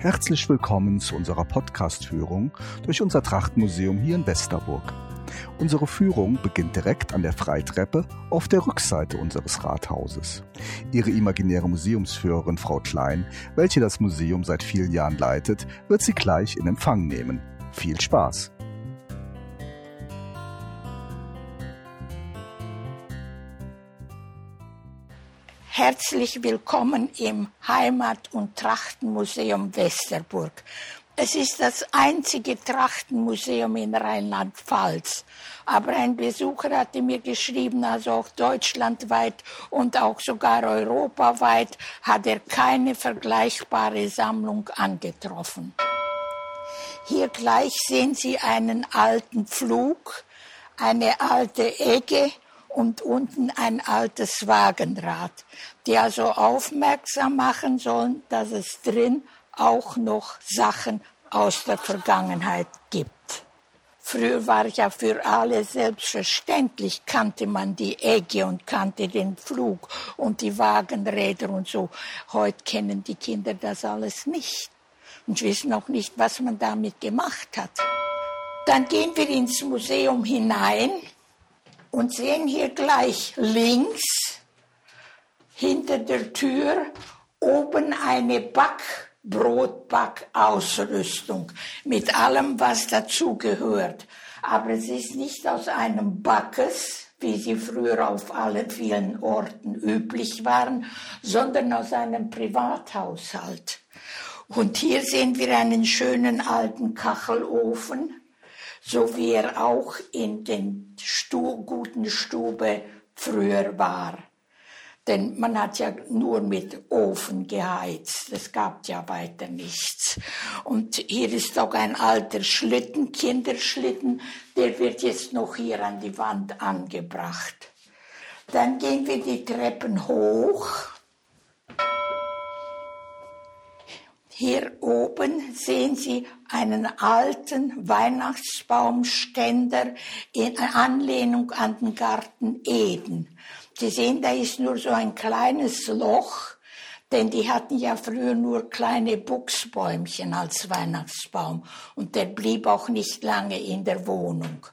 Herzlich willkommen zu unserer Podcast-Führung durch unser Trachtmuseum hier in Westerburg. Unsere Führung beginnt direkt an der Freitreppe auf der Rückseite unseres Rathauses. Ihre imaginäre Museumsführerin Frau Klein, welche das Museum seit vielen Jahren leitet, wird Sie gleich in Empfang nehmen. Viel Spaß! Herzlich willkommen im Heimat- und Trachtenmuseum Westerburg. Es ist das einzige Trachtenmuseum in Rheinland-Pfalz. Aber ein Besucher hatte mir geschrieben, also auch deutschlandweit und auch sogar europaweit hat er keine vergleichbare Sammlung angetroffen. Hier gleich sehen Sie einen alten Pflug, eine alte Egge und unten ein altes Wagenrad, die also aufmerksam machen sollen, dass es drin auch noch Sachen aus der Vergangenheit gibt. Früher war ja für alle selbstverständlich, kannte man die Egge und kannte den Flug und die Wagenräder und so. Heute kennen die Kinder das alles nicht und wissen auch nicht, was man damit gemacht hat. Dann gehen wir ins Museum hinein und sehen hier gleich links hinter der Tür oben eine Backbrotbackausrüstung mit allem, was dazugehört. Aber es ist nicht aus einem Backes, wie sie früher auf allen vielen Orten üblich waren, sondern aus einem Privathaushalt. Und hier sehen wir einen schönen alten Kachelofen so wie er auch in den Stu guten Stube früher war. Denn man hat ja nur mit Ofen geheizt. Es gab ja weiter nichts. Und hier ist auch ein alter Schlitten, Kinderschlitten, der wird jetzt noch hier an die Wand angebracht. Dann gehen wir die Treppen hoch Hier oben sehen Sie einen alten Weihnachtsbaumständer in Anlehnung an den Garten Eden. Sie sehen, da ist nur so ein kleines Loch, denn die hatten ja früher nur kleine Buchsbäumchen als Weihnachtsbaum und der blieb auch nicht lange in der Wohnung.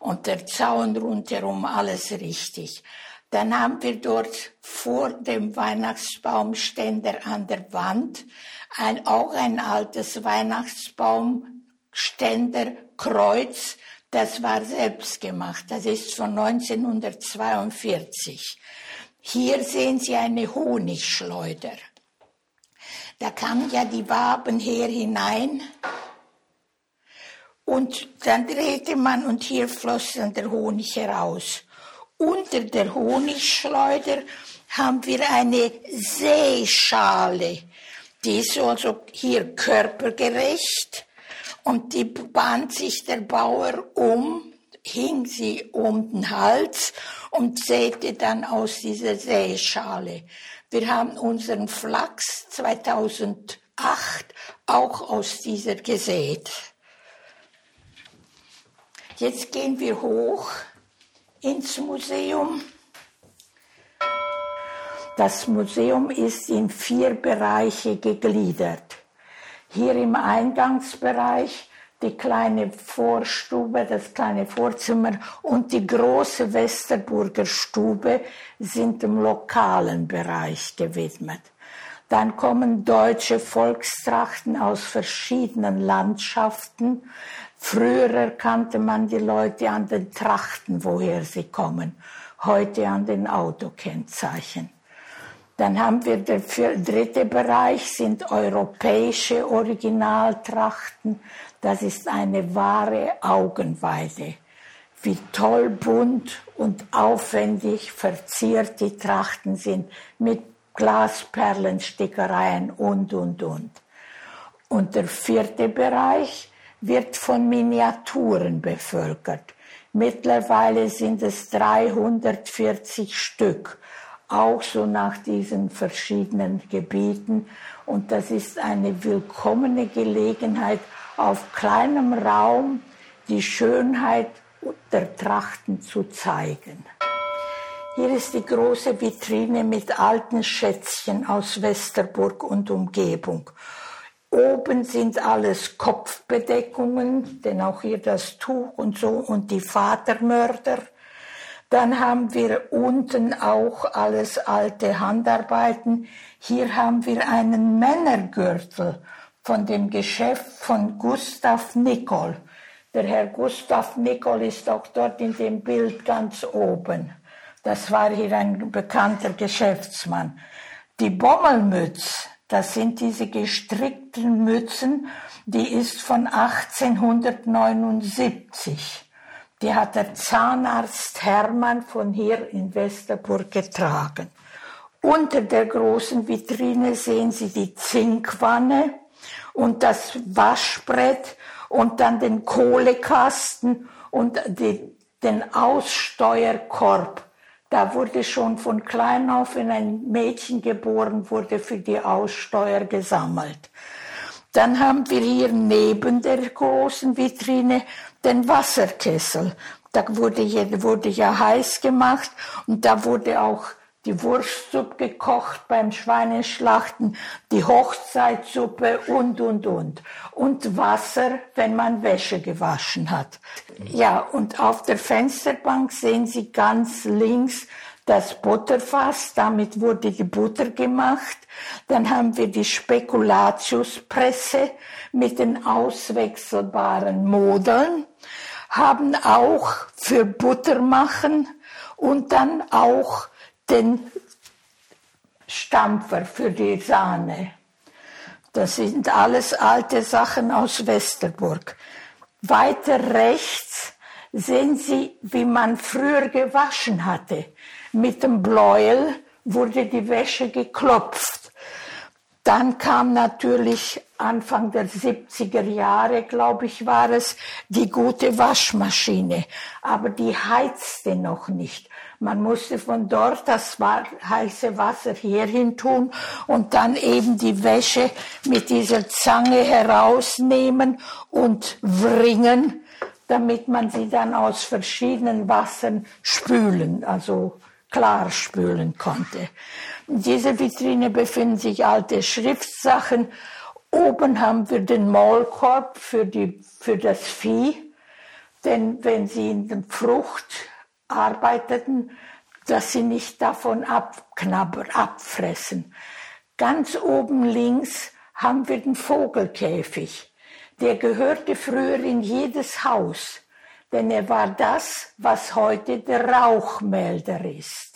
Und der Zaun rundherum alles richtig. Dann haben wir dort vor dem Weihnachtsbaumständer an der Wand ein, auch ein altes Weihnachtsbaumständerkreuz, das war selbst gemacht. Das ist von 1942. Hier sehen Sie eine Honigschleuder. Da kamen ja die Waben her hinein und dann drehte man und hier floss dann der Honig heraus. Unter der Honigschleuder haben wir eine Seeschale. Die ist also hier körpergerecht und die band sich der Bauer um, hing sie um den Hals und säte dann aus dieser Säschale. Wir haben unseren Flachs 2008 auch aus dieser gesät. Jetzt gehen wir hoch ins Museum. Das Museum ist in vier Bereiche gegliedert. Hier im Eingangsbereich die kleine Vorstube, das kleine Vorzimmer und die große Westerburger Stube sind dem lokalen Bereich gewidmet. Dann kommen deutsche Volkstrachten aus verschiedenen Landschaften. Früher erkannte man die Leute an den Trachten, woher sie kommen, heute an den Autokennzeichen. Dann haben wir der dritte Bereich, sind europäische Originaltrachten. Das ist eine wahre Augenweide. Wie toll bunt und aufwendig verziert die Trachten sind mit Glasperlenstickereien und, und, und. Und der vierte Bereich wird von Miniaturen bevölkert. Mittlerweile sind es 340 Stück auch so nach diesen verschiedenen Gebieten. Und das ist eine willkommene Gelegenheit, auf kleinem Raum die Schönheit der Trachten zu zeigen. Hier ist die große Vitrine mit alten Schätzchen aus Westerburg und Umgebung. Oben sind alles Kopfbedeckungen, denn auch hier das Tuch und so und die Vatermörder. Dann haben wir unten auch alles alte Handarbeiten. Hier haben wir einen Männergürtel von dem Geschäft von Gustav Nicol. Der Herr Gustav Nicol ist auch dort in dem Bild ganz oben. Das war hier ein bekannter Geschäftsmann. Die Bommelmütz, das sind diese gestrickten Mützen, die ist von 1879. Die hat der Zahnarzt Hermann von hier in Westerburg getragen. Unter der großen Vitrine sehen Sie die Zinkwanne und das Waschbrett und dann den Kohlekasten und die, den Aussteuerkorb. Da wurde schon von klein auf, wenn ein Mädchen geboren wurde, für die Aussteuer gesammelt. Dann haben wir hier neben der großen Vitrine den Wasserkessel. Da wurde, wurde ja heiß gemacht und da wurde auch die Wurstsuppe gekocht beim Schweineschlachten, die Hochzeitssuppe und, und, und. Und Wasser, wenn man Wäsche gewaschen hat. Ja, und auf der Fensterbank sehen Sie ganz links das Butterfass, damit wurde die Butter gemacht. Dann haben wir die Spekulatiuspresse mit den auswechselbaren Modeln, haben auch für Butter machen und dann auch den Stampfer für die Sahne. Das sind alles alte Sachen aus Westerburg. Weiter rechts sehen Sie, wie man früher gewaschen hatte. Mit dem Bläuel wurde die Wäsche geklopft. Dann kam natürlich Anfang der 70er Jahre, glaube ich, war es, die gute Waschmaschine. Aber die heizte noch nicht. Man musste von dort das heiße Wasser hierhin tun und dann eben die Wäsche mit dieser Zange herausnehmen und wringen, damit man sie dann aus verschiedenen Wassern spülen, also klar spülen konnte. In dieser Vitrine befinden sich alte Schriftsachen. Oben haben wir den Maulkorb für, die, für das Vieh. Denn wenn sie in der Frucht arbeiteten, dass sie nicht davon abknabbern, abfressen. Ganz oben links haben wir den Vogelkäfig. Der gehörte früher in jedes Haus, denn er war das, was heute der Rauchmelder ist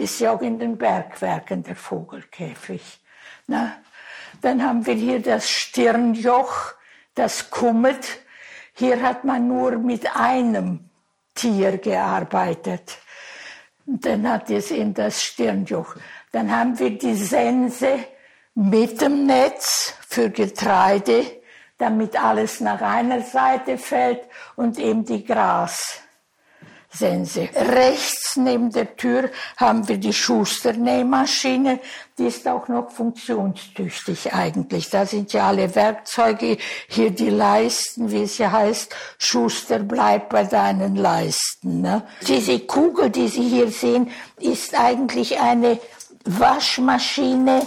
ist ja auch in den Bergwerken der Vogelkäfig. Na, dann haben wir hier das Stirnjoch, das Kummet. Hier hat man nur mit einem Tier gearbeitet. Dann hat es in das Stirnjoch. Dann haben wir die Sense mit dem Netz für Getreide, damit alles nach einer Seite fällt und eben die Gras. Sense. Rechts neben der Tür haben wir die Schuster-Nähmaschine. Die ist auch noch funktionstüchtig eigentlich. Da sind ja alle Werkzeuge. Hier die Leisten, wie es ja heißt. Schuster, bleib bei deinen Leisten. Ne? Diese Kugel, die Sie hier sehen, ist eigentlich eine Waschmaschine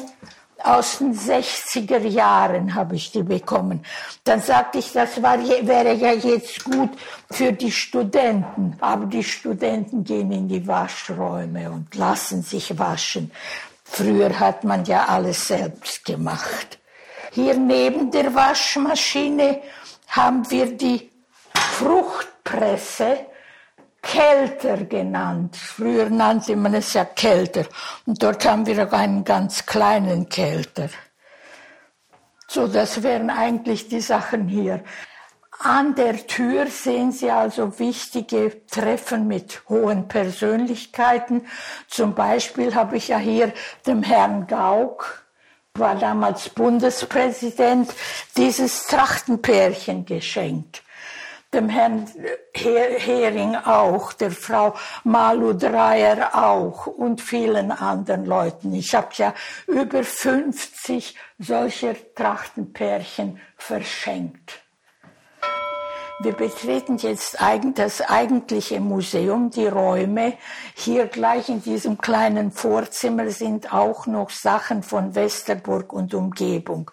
aus den 60er Jahren habe ich die bekommen. Dann sagte ich, das war, wäre ja jetzt gut für die Studenten. Aber die Studenten gehen in die Waschräume und lassen sich waschen. Früher hat man ja alles selbst gemacht. Hier neben der Waschmaschine haben wir die Fruchtpresse Kelter genannt. Früher nannte man es ja Kelter. Und dort haben wir auch einen ganz kleinen Kelter. So, das wären eigentlich die Sachen hier. An der Tür sehen Sie also wichtige Treffen mit hohen Persönlichkeiten. Zum Beispiel habe ich ja hier dem Herrn Gauck, war damals Bundespräsident, dieses Trachtenpärchen geschenkt dem Herrn Hering auch, der Frau Malu Dreyer auch und vielen anderen Leuten. Ich habe ja über 50 solcher Trachtenpärchen verschenkt. Wir betreten jetzt das eigentliche Museum, die Räume. Hier gleich in diesem kleinen Vorzimmer sind auch noch Sachen von Westerburg und Umgebung.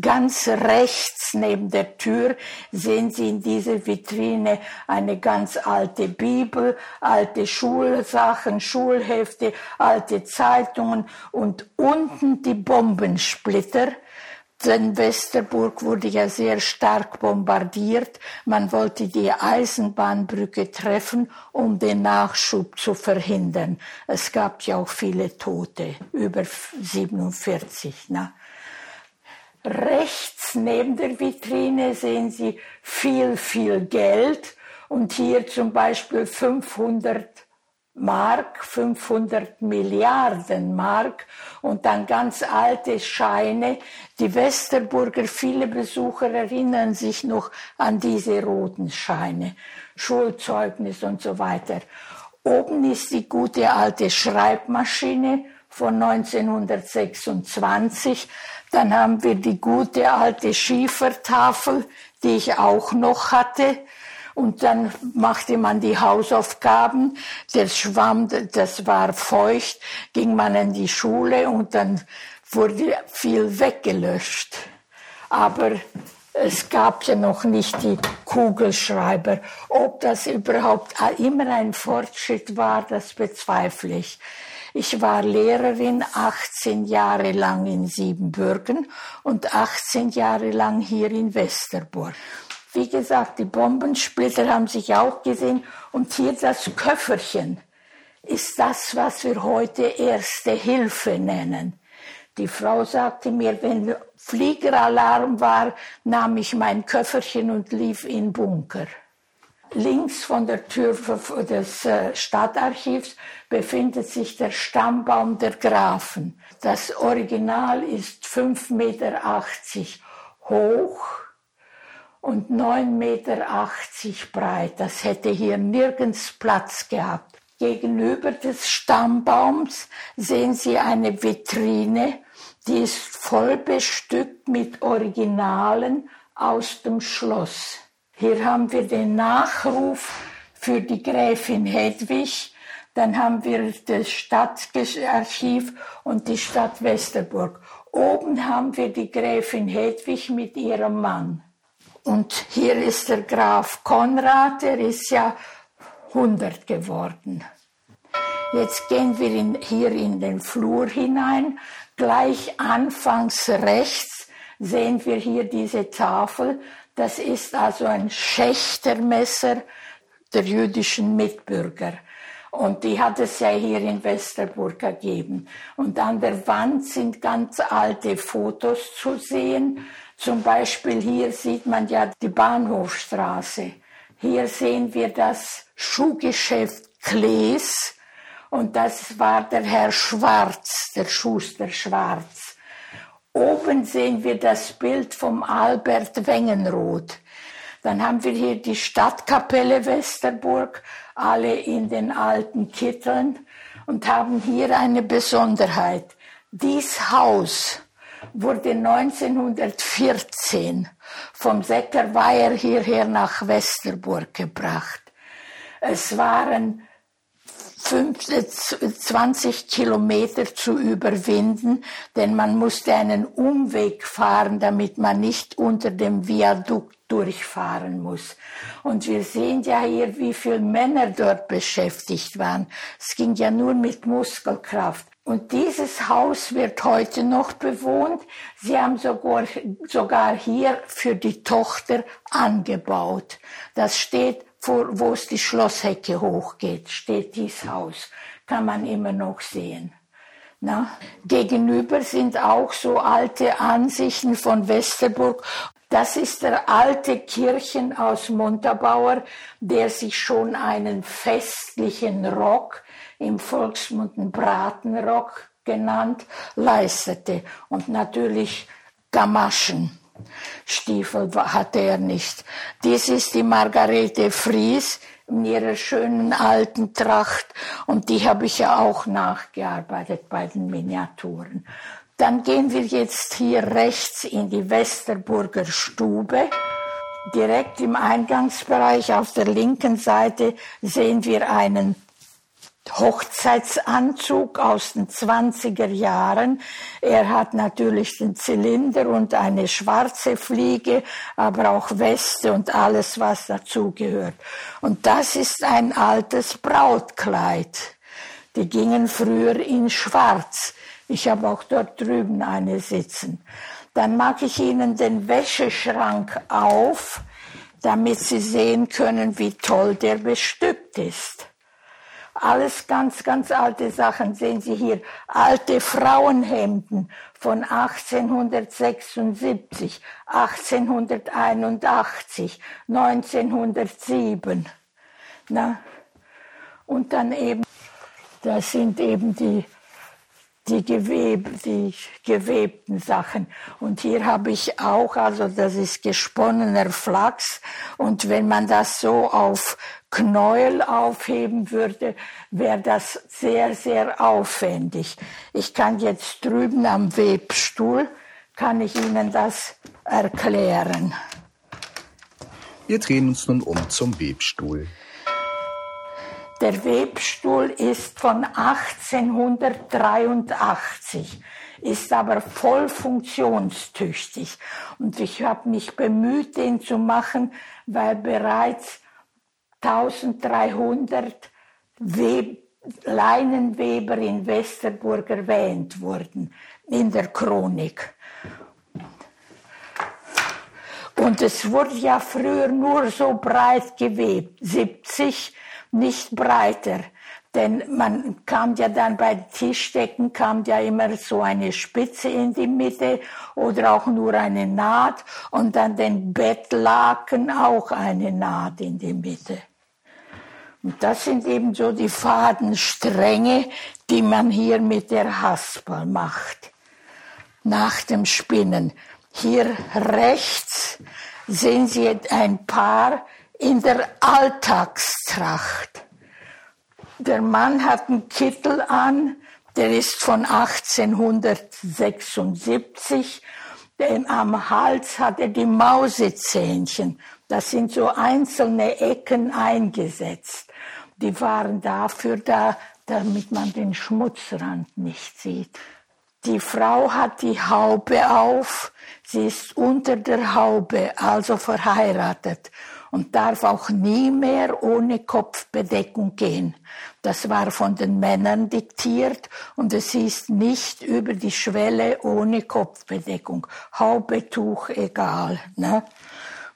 Ganz rechts neben der Tür sehen Sie in dieser Vitrine eine ganz alte Bibel, alte Schulsachen, Schulhefte, alte Zeitungen und unten die Bombensplitter denn Westerburg wurde ja sehr stark bombardiert. Man wollte die Eisenbahnbrücke treffen, um den Nachschub zu verhindern. Es gab ja auch viele Tote, über 47. Na. Rechts neben der Vitrine sehen Sie viel, viel Geld und hier zum Beispiel 500 Mark, 500 Milliarden Mark und dann ganz alte Scheine. Die Westerburger, viele Besucher erinnern sich noch an diese roten Scheine, Schulzeugnis und so weiter. Oben ist die gute alte Schreibmaschine von 1926. Dann haben wir die gute alte Schiefertafel, die ich auch noch hatte und dann machte man die Hausaufgaben. Der Schwamm, das war feucht, ging man in die Schule und dann wurde viel weggelöscht. Aber es gab ja noch nicht die Kugelschreiber. Ob das überhaupt immer ein Fortschritt war, das bezweifle ich. Ich war Lehrerin 18 Jahre lang in Siebenbürgen und 18 Jahre lang hier in Westerburg. Wie gesagt, die Bombensplitter haben sich auch gesehen. Und hier das Köfferchen ist das, was wir heute Erste Hilfe nennen. Die Frau sagte mir, wenn Fliegeralarm war, nahm ich mein Köfferchen und lief in Bunker. Links von der Tür des äh, Stadtarchivs befindet sich der Stammbaum der Grafen. Das Original ist 5,80 Meter hoch und 9,80 Meter breit. Das hätte hier nirgends Platz gehabt. Gegenüber des Stammbaums sehen Sie eine Vitrine, die ist voll bestückt mit Originalen aus dem Schloss. Hier haben wir den Nachruf für die Gräfin Hedwig, dann haben wir das Stadtarchiv und die Stadt Westerburg. Oben haben wir die Gräfin Hedwig mit ihrem Mann. Und hier ist der Graf Konrad, der ist ja 100 geworden. Jetzt gehen wir in, hier in den Flur hinein. Gleich anfangs rechts sehen wir hier diese Tafel. Das ist also ein Schächtermesser der jüdischen Mitbürger. Und die hat es ja hier in Westerburg gegeben. Und an der Wand sind ganz alte Fotos zu sehen zum Beispiel hier sieht man ja die Bahnhofstraße. Hier sehen wir das Schuhgeschäft Klees und das war der Herr Schwarz, der Schuster Schwarz. Oben sehen wir das Bild vom Albert Wengenroth. Dann haben wir hier die Stadtkapelle Westerburg, alle in den alten Kitteln und haben hier eine Besonderheit. Dies Haus wurde 1914 vom Säckerweiher hierher nach Westerburg gebracht. Es waren 20 Kilometer zu überwinden, denn man musste einen Umweg fahren, damit man nicht unter dem Viadukt durchfahren muss. Und wir sehen ja hier, wie viele Männer dort beschäftigt waren. Es ging ja nur mit Muskelkraft. Und dieses Haus wird heute noch bewohnt. Sie haben sogar, sogar hier für die Tochter angebaut. Das steht vor, wo es die Schlosshecke hochgeht, steht dieses Haus. Kann man immer noch sehen. Na? Gegenüber sind auch so alte Ansichten von Westerburg. Das ist der alte Kirchen aus Montabaur, der sich schon einen festlichen Rock im Volksmund einen Bratenrock genannt, leistete. Und natürlich Gamaschen. Stiefel hatte er nicht. Dies ist die Margarete Fries in ihrer schönen alten Tracht und die habe ich ja auch nachgearbeitet bei den Miniaturen. Dann gehen wir jetzt hier rechts in die Westerburger Stube. Direkt im Eingangsbereich auf der linken Seite sehen wir einen Hochzeitsanzug aus den 20er Jahren. Er hat natürlich den Zylinder und eine schwarze Fliege, aber auch Weste und alles, was dazugehört. Und das ist ein altes Brautkleid. Die gingen früher in Schwarz. Ich habe auch dort drüben eine sitzen. Dann mache ich Ihnen den Wäscheschrank auf, damit Sie sehen können, wie toll der bestückt ist. Alles ganz, ganz alte Sachen sehen Sie hier. Alte Frauenhemden von 1876, 1881, 1907. Na? Und dann eben, das sind eben die die, geweb, die gewebten Sachen. Und hier habe ich auch, also das ist gesponnener Flachs. Und wenn man das so auf Knäuel aufheben würde, wäre das sehr, sehr aufwendig. Ich kann jetzt drüben am Webstuhl, kann ich Ihnen das erklären. Wir drehen uns nun um zum Webstuhl. Der Webstuhl ist von 1883, ist aber voll funktionstüchtig. Und ich habe mich bemüht, den zu machen, weil bereits 1300 Web Leinenweber in Westerburg erwähnt wurden in der Chronik. Und es wurde ja früher nur so breit gewebt, 70 nicht breiter. Denn man kam ja dann bei Tischdecken, kam ja immer so eine Spitze in die Mitte oder auch nur eine Naht und dann den Bettlaken auch eine Naht in die Mitte. Und das sind eben so die Fadenstränge, die man hier mit der Haspel macht. Nach dem Spinnen. Hier rechts sehen Sie ein Paar in der Alltagstracht. Der Mann hat einen Kittel an, der ist von 1876. Denn am Hals hat er die Mausezähnchen. Das sind so einzelne Ecken eingesetzt. Die waren dafür da, damit man den Schmutzrand nicht sieht. Die Frau hat die Haube auf, sie ist unter der Haube, also verheiratet und darf auch nie mehr ohne Kopfbedeckung gehen. Das war von den Männern diktiert und es ist nicht über die Schwelle ohne Kopfbedeckung. Haube, Tuch, egal. Ne?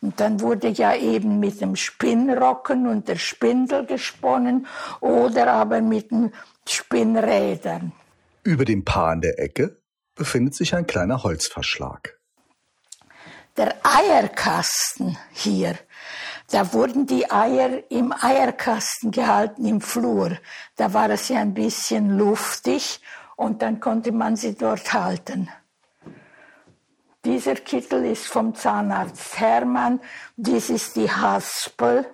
Und dann wurde ja eben mit dem Spinnrocken und der Spindel gesponnen oder aber mit den Spinnrädern. Über dem Paar in der Ecke befindet sich ein kleiner Holzverschlag. Der Eierkasten hier da wurden die Eier im Eierkasten gehalten im Flur. Da war es ja ein bisschen luftig und dann konnte man sie dort halten. Dieser Kittel ist vom Zahnarzt Hermann. Dies ist die Haspel.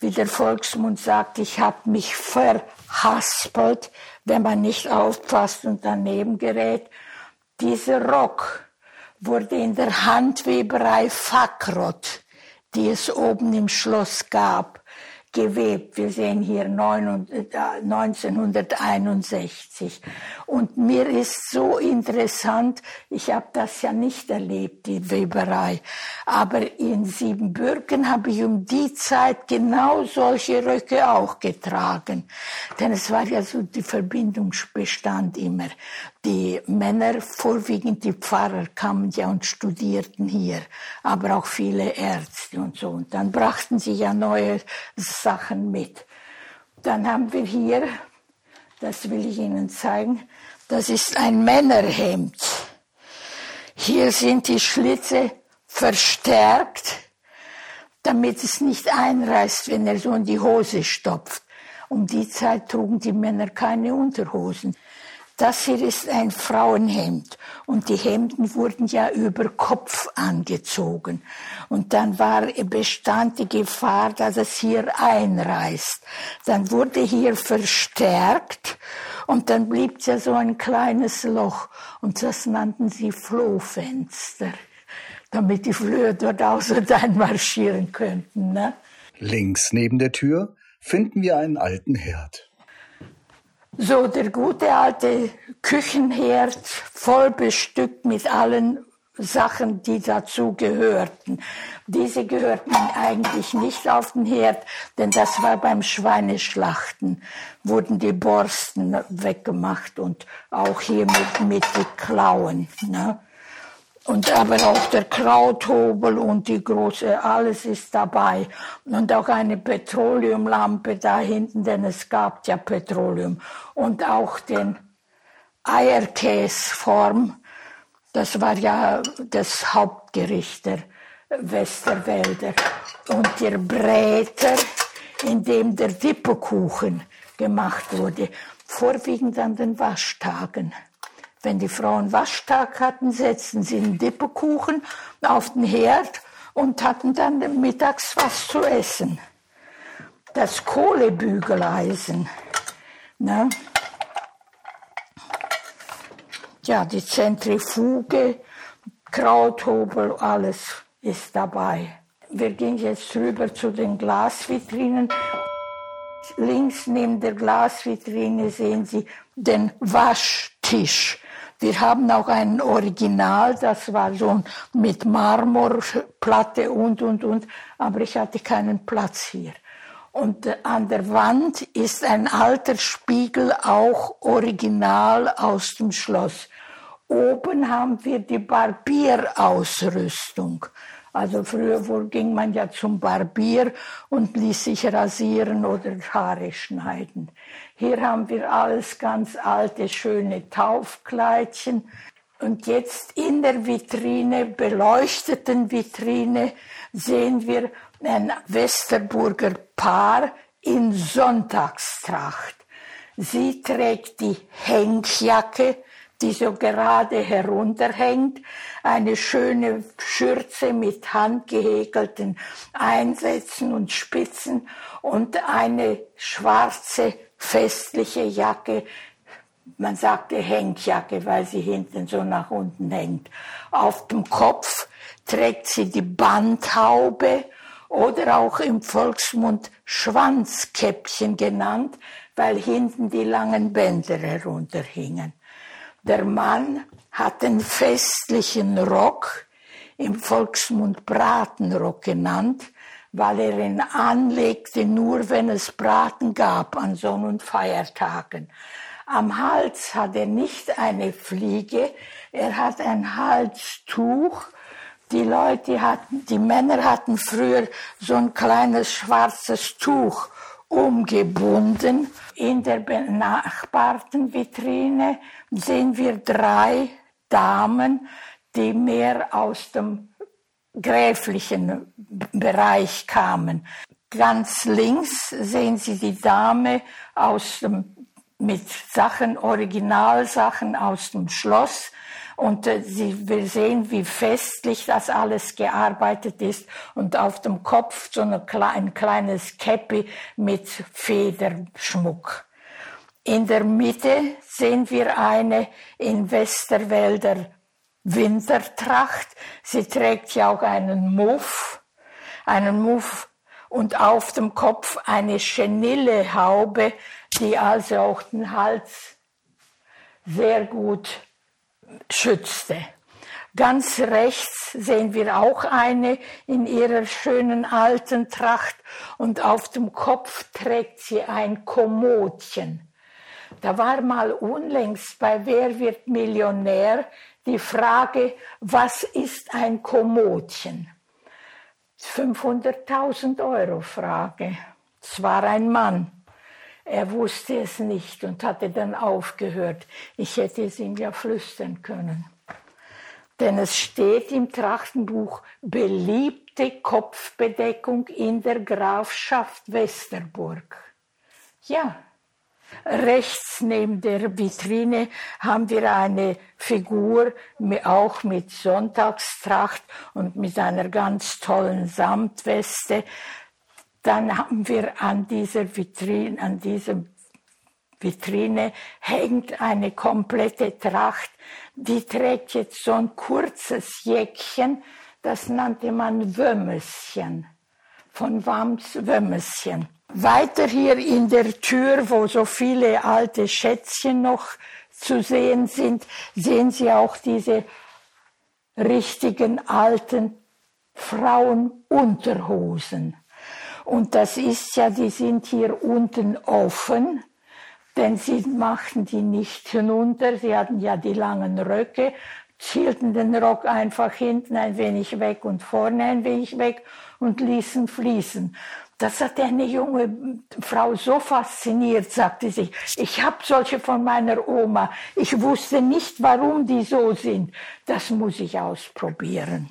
Wie der Volksmund sagt, ich habe mich verhaspelt, wenn man nicht aufpasst und daneben gerät. Dieser Rock wurde in der Handweberei Fackrott die es oben im Schloss gab, gewebt. Wir sehen hier 1961. Und mir ist so interessant, ich habe das ja nicht erlebt, die Weberei, aber in Siebenbürgen habe ich um die Zeit genau solche Röcke auch getragen. Denn es war ja so, die Verbindung bestand immer. Die Männer, vorwiegend die Pfarrer, kamen ja und studierten hier, aber auch viele Ärzte und so. Und dann brachten sie ja neue Sachen mit. Dann haben wir hier, das will ich Ihnen zeigen, das ist ein Männerhemd. Hier sind die Schlitze verstärkt, damit es nicht einreißt, wenn er so in die Hose stopft. Um die Zeit trugen die Männer keine Unterhosen. Das hier ist ein Frauenhemd und die Hemden wurden ja über Kopf angezogen. Und dann war, bestand die Gefahr, dass es hier einreißt. Dann wurde hier verstärkt und dann blieb ja so ein kleines Loch und das nannten sie Flohfenster. damit die Flöhe dort aus und einmarschieren könnten. Ne? Links neben der Tür finden wir einen alten Herd. So der gute alte Küchenherd, voll bestückt mit allen Sachen, die dazu gehörten. Diese gehörten eigentlich nicht auf den Herd, denn das war beim Schweineschlachten, wurden die Borsten weggemacht und auch hier mit, mit den Klauen. Ne? Und aber auch der Krauthobel und die große, alles ist dabei. Und auch eine Petroleumlampe da hinten, denn es gab ja Petroleum. Und auch den Eierkäsform, das war ja das Hauptgericht der Westerwälder. Und der Bräter, in dem der Dippekuchen gemacht wurde, vorwiegend an den Waschtagen. Wenn die Frauen Waschtag hatten, setzten sie einen Dippekuchen auf den Herd und hatten dann mittags was zu essen. Das Kohlebügeleisen. Ne? Ja, die Zentrifuge, Krauthobel, alles ist dabei. Wir gehen jetzt rüber zu den Glasvitrinen. Links neben der Glasvitrine sehen Sie den Waschtisch. Wir haben auch ein Original, das war so mit Marmorplatte und, und, und, aber ich hatte keinen Platz hier. Und äh, an der Wand ist ein alter Spiegel, auch original aus dem Schloss. Oben haben wir die Barbierausrüstung. Also früher ging man ja zum Barbier und ließ sich rasieren oder Haare schneiden. Hier haben wir alles ganz alte, schöne Taufkleidchen. Und jetzt in der Vitrine, beleuchteten Vitrine, sehen wir ein Westerburger Paar in Sonntagstracht. Sie trägt die Henkjacke die so gerade herunterhängt, eine schöne Schürze mit handgehäkelten Einsätzen und Spitzen und eine schwarze festliche Jacke, man sagte Henkjacke, weil sie hinten so nach unten hängt. Auf dem Kopf trägt sie die Bandhaube oder auch im Volksmund Schwanzkäppchen genannt, weil hinten die langen Bänder herunterhingen. Der Mann hat den festlichen Rock, im Volksmund Bratenrock genannt, weil er ihn anlegte nur, wenn es Braten gab an Sonn- und Feiertagen. Am Hals hat er nicht eine Fliege, er hat ein Halstuch. Die Leute hatten, die Männer hatten früher so ein kleines schwarzes Tuch umgebunden. In der benachbarten Vitrine sehen wir drei Damen, die mehr aus dem gräflichen Bereich kamen. Ganz links sehen Sie die Dame aus dem, mit Sachen, Originalsachen aus dem Schloss und äh, Sie will sehen, wie festlich das alles gearbeitet ist und auf dem Kopf so eine, ein kleines Käppi mit Federschmuck. In der Mitte sehen wir eine in Westerwälder Wintertracht. Sie trägt ja auch einen Muff, einen Muff und auf dem Kopf eine Chenillehaube, die also auch den Hals sehr gut schützte. Ganz rechts sehen wir auch eine in ihrer schönen alten Tracht und auf dem Kopf trägt sie ein Kommodchen. Da war mal unlängst bei Wer wird Millionär die Frage, was ist ein Kommodchen? 500.000 Euro Frage. Es war ein Mann. Er wusste es nicht und hatte dann aufgehört. Ich hätte es ihm ja flüstern können. Denn es steht im Trachtenbuch beliebte Kopfbedeckung in der Grafschaft Westerburg. Ja, rechts neben der Vitrine haben wir eine Figur, auch mit Sonntagstracht und mit einer ganz tollen Samtweste. Dann haben wir an dieser Vitrine, an diesem Vitrine hängt eine komplette Tracht. Die trägt jetzt so ein kurzes Jäckchen, Das nannte man Wömmeschen, von Wams Wömmeschen. Weiter hier in der Tür, wo so viele alte Schätzchen noch zu sehen sind, sehen Sie auch diese richtigen alten Frauenunterhosen. Und das ist ja, die sind hier unten offen, denn sie machten die nicht hinunter. Sie hatten ja die langen Röcke, hielten den Rock einfach hinten ein wenig weg und vorne ein wenig weg und ließen fließen. Das hat eine junge Frau so fasziniert, sagte sie. Ich habe solche von meiner Oma. Ich wusste nicht, warum die so sind. Das muss ich ausprobieren.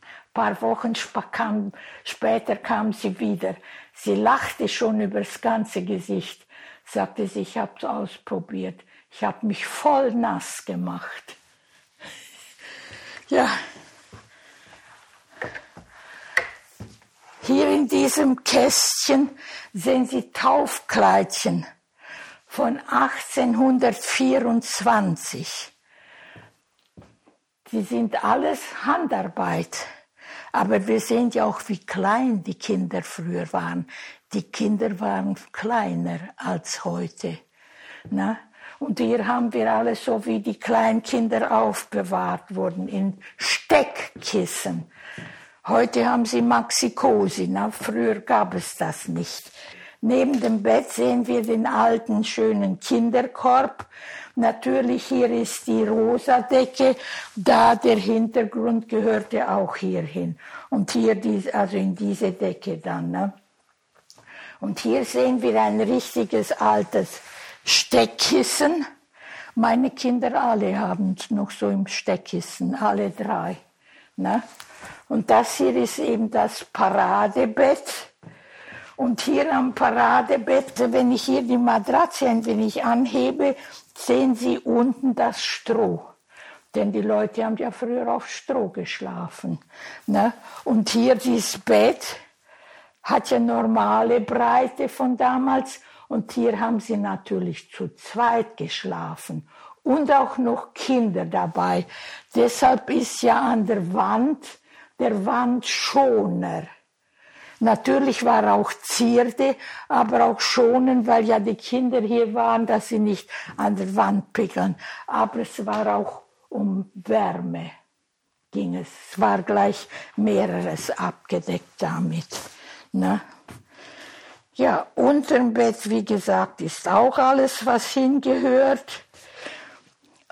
Ein paar Wochen später kam sie wieder. Sie lachte schon übers ganze Gesicht, sagte sie, ich habe es ausprobiert. Ich habe mich voll nass gemacht. ja. Hier in diesem Kästchen sehen Sie Taufkleidchen von 1824. Die sind alles Handarbeit. Aber wir sehen ja auch, wie klein die Kinder früher waren. Die Kinder waren kleiner als heute. Na? Und hier haben wir alles so wie die Kleinkinder aufbewahrt wurden, in Steckkissen. Heute haben sie Maxikosi, na, früher gab es das nicht. Neben dem Bett sehen wir den alten, schönen Kinderkorb. Natürlich hier ist die rosa Decke, da der Hintergrund gehörte auch hierhin. Und hier, dies, also in diese Decke dann. Ne? Und hier sehen wir ein richtiges altes Steckkissen. Meine Kinder alle haben noch so im Steckkissen, alle drei. Ne? Und das hier ist eben das Paradebett. Und hier am Paradebett, wenn ich hier die Matratze ein wenig anhebe, sehen Sie unten das Stroh. Denn die Leute haben ja früher auf Stroh geschlafen. Ne? Und hier dieses Bett hat ja normale Breite von damals. Und hier haben sie natürlich zu zweit geschlafen. Und auch noch Kinder dabei. Deshalb ist ja an der Wand der Wandschoner. Natürlich war auch Zierde, aber auch schonen, weil ja die Kinder hier waren, dass sie nicht an der Wand pickeln. Aber es war auch um Wärme ging es. Es war gleich mehreres abgedeckt damit. Ne? Ja, unterm Bett, wie gesagt, ist auch alles, was hingehört.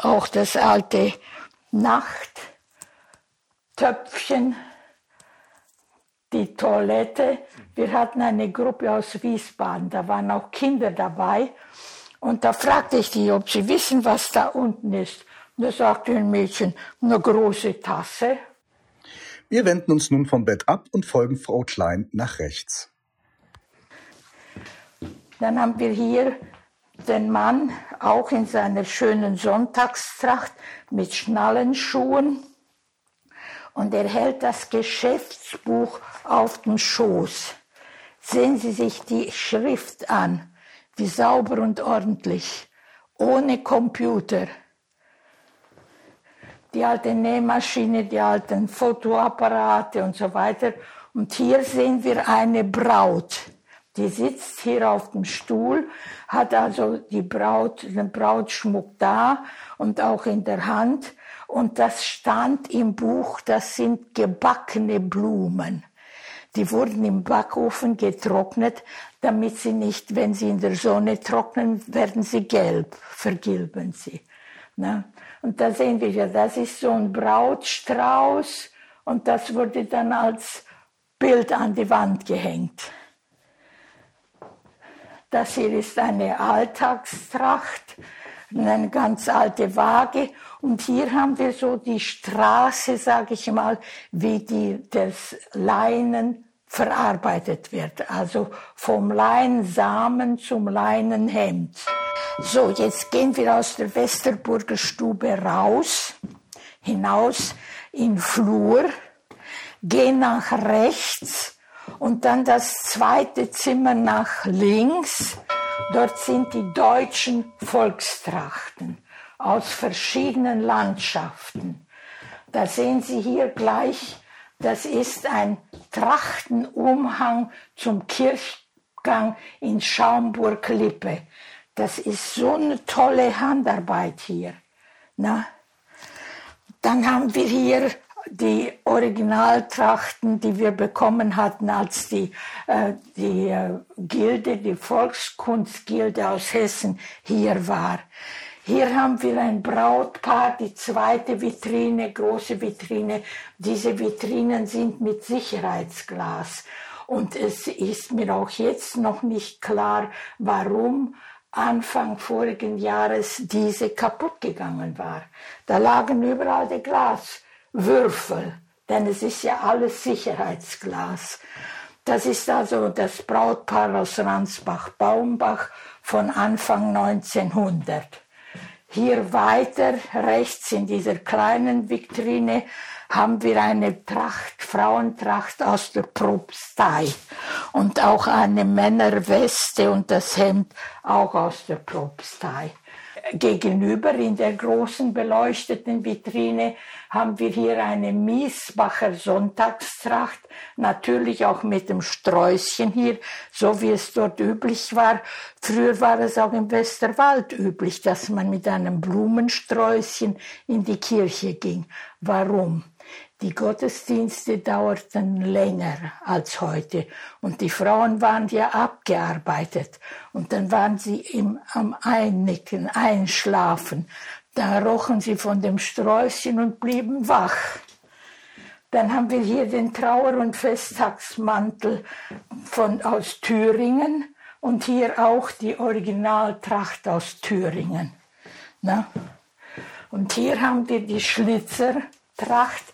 Auch das alte Nacht. Töpfchen, die Toilette. Wir hatten eine Gruppe aus Wiesbaden, da waren auch Kinder dabei. Und da fragte ich die, ob sie wissen, was da unten ist. Und da sagte ein Mädchen, eine große Tasse. Wir wenden uns nun vom Bett ab und folgen Frau Klein nach rechts. Dann haben wir hier den Mann auch in seiner schönen Sonntagstracht mit Schnallenschuhen und er hält das Geschäftsbuch auf dem Schoß. Sehen Sie sich die Schrift an, wie sauber und ordentlich, ohne Computer. Die alte Nähmaschine, die alten Fotoapparate und so weiter. Und hier sehen wir eine Braut. Die sitzt hier auf dem Stuhl, hat also die Braut, den Brautschmuck da und auch in der Hand und das stand im Buch, das sind gebackene Blumen. Die wurden im Backofen getrocknet, damit sie nicht, wenn sie in der Sonne trocknen, werden sie gelb, vergilben sie. Ne? Und da sehen wir ja, das ist so ein Brautstrauß und das wurde dann als Bild an die Wand gehängt. Das hier ist eine Alltagstracht eine ganz alte Waage. Und hier haben wir so die Straße, sage ich mal, wie die, das Leinen verarbeitet wird. Also vom Leinsamen zum Leinenhemd. So, jetzt gehen wir aus der Westerburger Stube raus, hinaus in Flur, gehen nach rechts und dann das zweite Zimmer nach links Dort sind die deutschen Volkstrachten aus verschiedenen Landschaften. Da sehen Sie hier gleich, das ist ein Trachtenumhang zum Kirchgang in Schaumburg-Lippe. Das ist so eine tolle Handarbeit hier. Na? Dann haben wir hier die Originaltrachten, die wir bekommen hatten, als die, äh, die äh, Gilde, die Volkskunstgilde aus Hessen hier war. Hier haben wir ein Brautpaar, die zweite Vitrine, große Vitrine. Diese Vitrinen sind mit Sicherheitsglas. Und es ist mir auch jetzt noch nicht klar, warum Anfang vorigen Jahres diese kaputt gegangen war. Da lagen überall die Glaswürfel, denn es ist ja alles Sicherheitsglas. Das ist also das Brautpaar aus Ransbach-Baumbach von Anfang 1900. Hier weiter rechts in dieser kleinen Vitrine haben wir eine Tracht, Frauentracht aus der Propstei und auch eine Männerweste und das Hemd auch aus der Propstei. Gegenüber in der großen beleuchteten Vitrine haben wir hier eine Miesbacher Sonntagstracht, natürlich auch mit dem Sträußchen hier, so wie es dort üblich war. Früher war es auch im Westerwald üblich, dass man mit einem Blumensträußchen in die Kirche ging. Warum? Die Gottesdienste dauerten länger als heute und die Frauen waren ja abgearbeitet und dann waren sie im, am Einnicken, Einschlafen. Da rochen sie von dem Sträußchen und blieben wach. Dann haben wir hier den Trauer- und Festtagsmantel von, aus Thüringen und hier auch die Originaltracht aus Thüringen. Na? Und hier haben wir die Schlitzertracht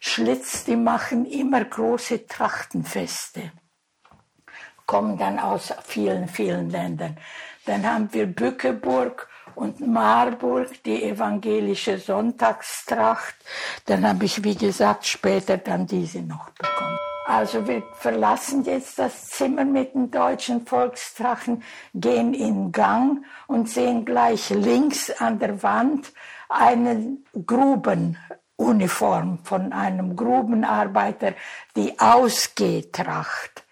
Schlitz, die machen immer große Trachtenfeste. Kommen dann aus vielen, vielen Ländern. Dann haben wir Bückeburg und Marburg, die evangelische Sonntagstracht. Dann habe ich, wie gesagt, später dann diese noch bekommen. Also wir verlassen jetzt das Zimmer mit den deutschen Volkstrachen, gehen in Gang und sehen gleich links an der Wand einen Gruben, Uniform von einem Grubenarbeiter, die Ausgehtracht.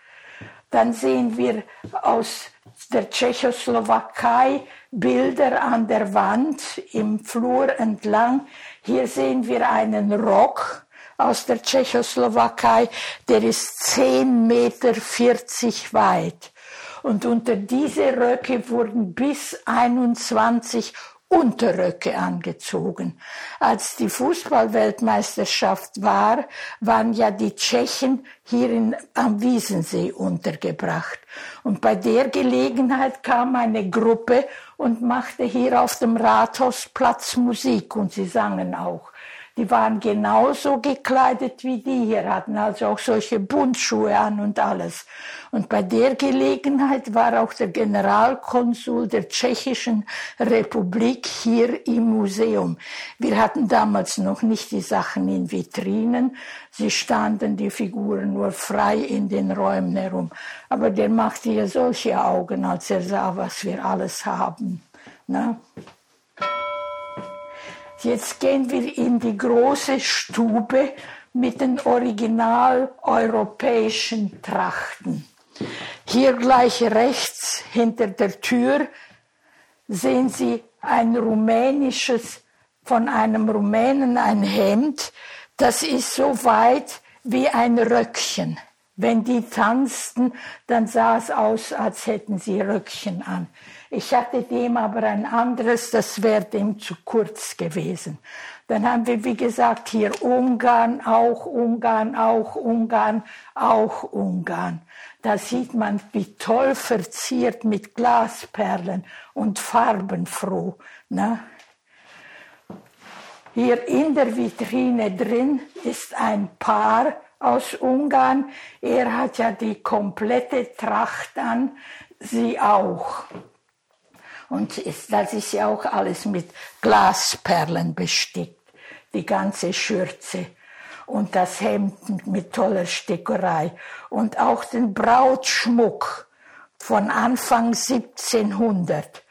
Dann sehen wir aus der Tschechoslowakei Bilder an der Wand im Flur entlang. Hier sehen wir einen Rock aus der Tschechoslowakei, der ist 10 Meter 40 weit. Und unter diese Röcke wurden bis 21 Unterröcke angezogen. Als die Fußballweltmeisterschaft war, waren ja die Tschechen hier in, am Wiesensee untergebracht. Und bei der Gelegenheit kam eine Gruppe und machte hier auf dem Rathausplatz Musik und sie sangen auch. Die waren genauso gekleidet wie die hier, hatten also auch solche Buntschuhe an und alles. Und bei der Gelegenheit war auch der Generalkonsul der Tschechischen Republik hier im Museum. Wir hatten damals noch nicht die Sachen in Vitrinen. Sie standen, die Figuren, nur frei in den Räumen herum. Aber der machte ja solche Augen, als er sah, was wir alles haben. Na? Jetzt gehen wir in die große Stube mit den original europäischen Trachten. Hier gleich rechts hinter der Tür sehen Sie ein rumänisches, von einem Rumänen ein Hemd. Das ist so weit wie ein Röckchen. Wenn die tanzten, dann sah es aus, als hätten sie Röckchen an. Ich hatte dem aber ein anderes, das wäre dem zu kurz gewesen. Dann haben wir, wie gesagt, hier Ungarn, auch Ungarn, auch Ungarn, auch Ungarn. Da sieht man, wie toll verziert mit Glasperlen und farbenfroh. Ne? Hier in der Vitrine drin ist ein Paar aus Ungarn. Er hat ja die komplette Tracht an, sie auch. Und das ist ja auch alles mit Glasperlen bestickt, die ganze Schürze und das Hemd mit toller Stickerei und auch den Brautschmuck von Anfang 1700.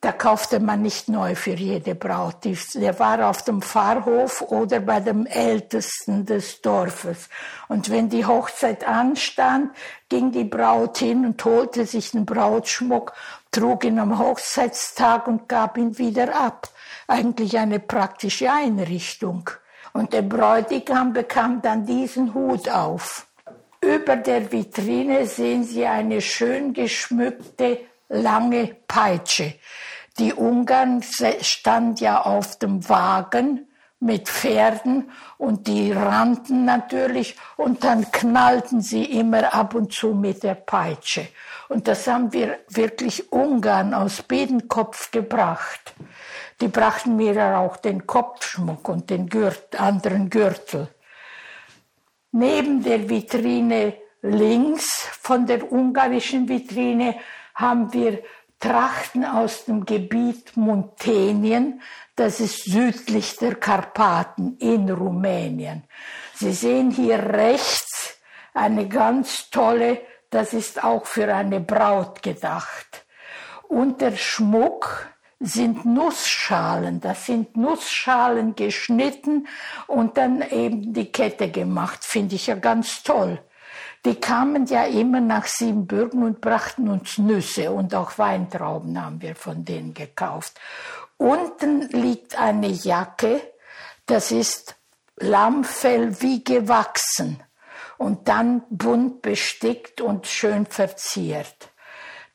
Da kaufte man nicht neu für jede Braut. Der war auf dem Pfarrhof oder bei dem Ältesten des Dorfes. Und wenn die Hochzeit anstand, ging die Braut hin und holte sich den Brautschmuck, trug ihn am Hochzeitstag und gab ihn wieder ab. Eigentlich eine praktische Einrichtung. Und der Bräutigam bekam dann diesen Hut auf. Über der Vitrine sehen Sie eine schön geschmückte lange Peitsche. Die Ungarn stand ja auf dem Wagen mit Pferden und die rannten natürlich und dann knallten sie immer ab und zu mit der Peitsche. Und das haben wir wirklich Ungarn aus Bedenkopf gebracht. Die brachten mir auch den Kopfschmuck und den Gürt, anderen Gürtel. Neben der Vitrine links von der ungarischen Vitrine haben wir Trachten aus dem Gebiet Muntenien, das ist südlich der Karpaten in Rumänien. Sie sehen hier rechts eine ganz tolle, das ist auch für eine Braut gedacht. Und der Schmuck sind Nussschalen, das sind Nussschalen geschnitten und dann eben die Kette gemacht, finde ich ja ganz toll. Die kamen ja immer nach Siebenbürgen und brachten uns Nüsse und auch Weintrauben haben wir von denen gekauft. Unten liegt eine Jacke, das ist Lammfell wie gewachsen und dann bunt bestickt und schön verziert.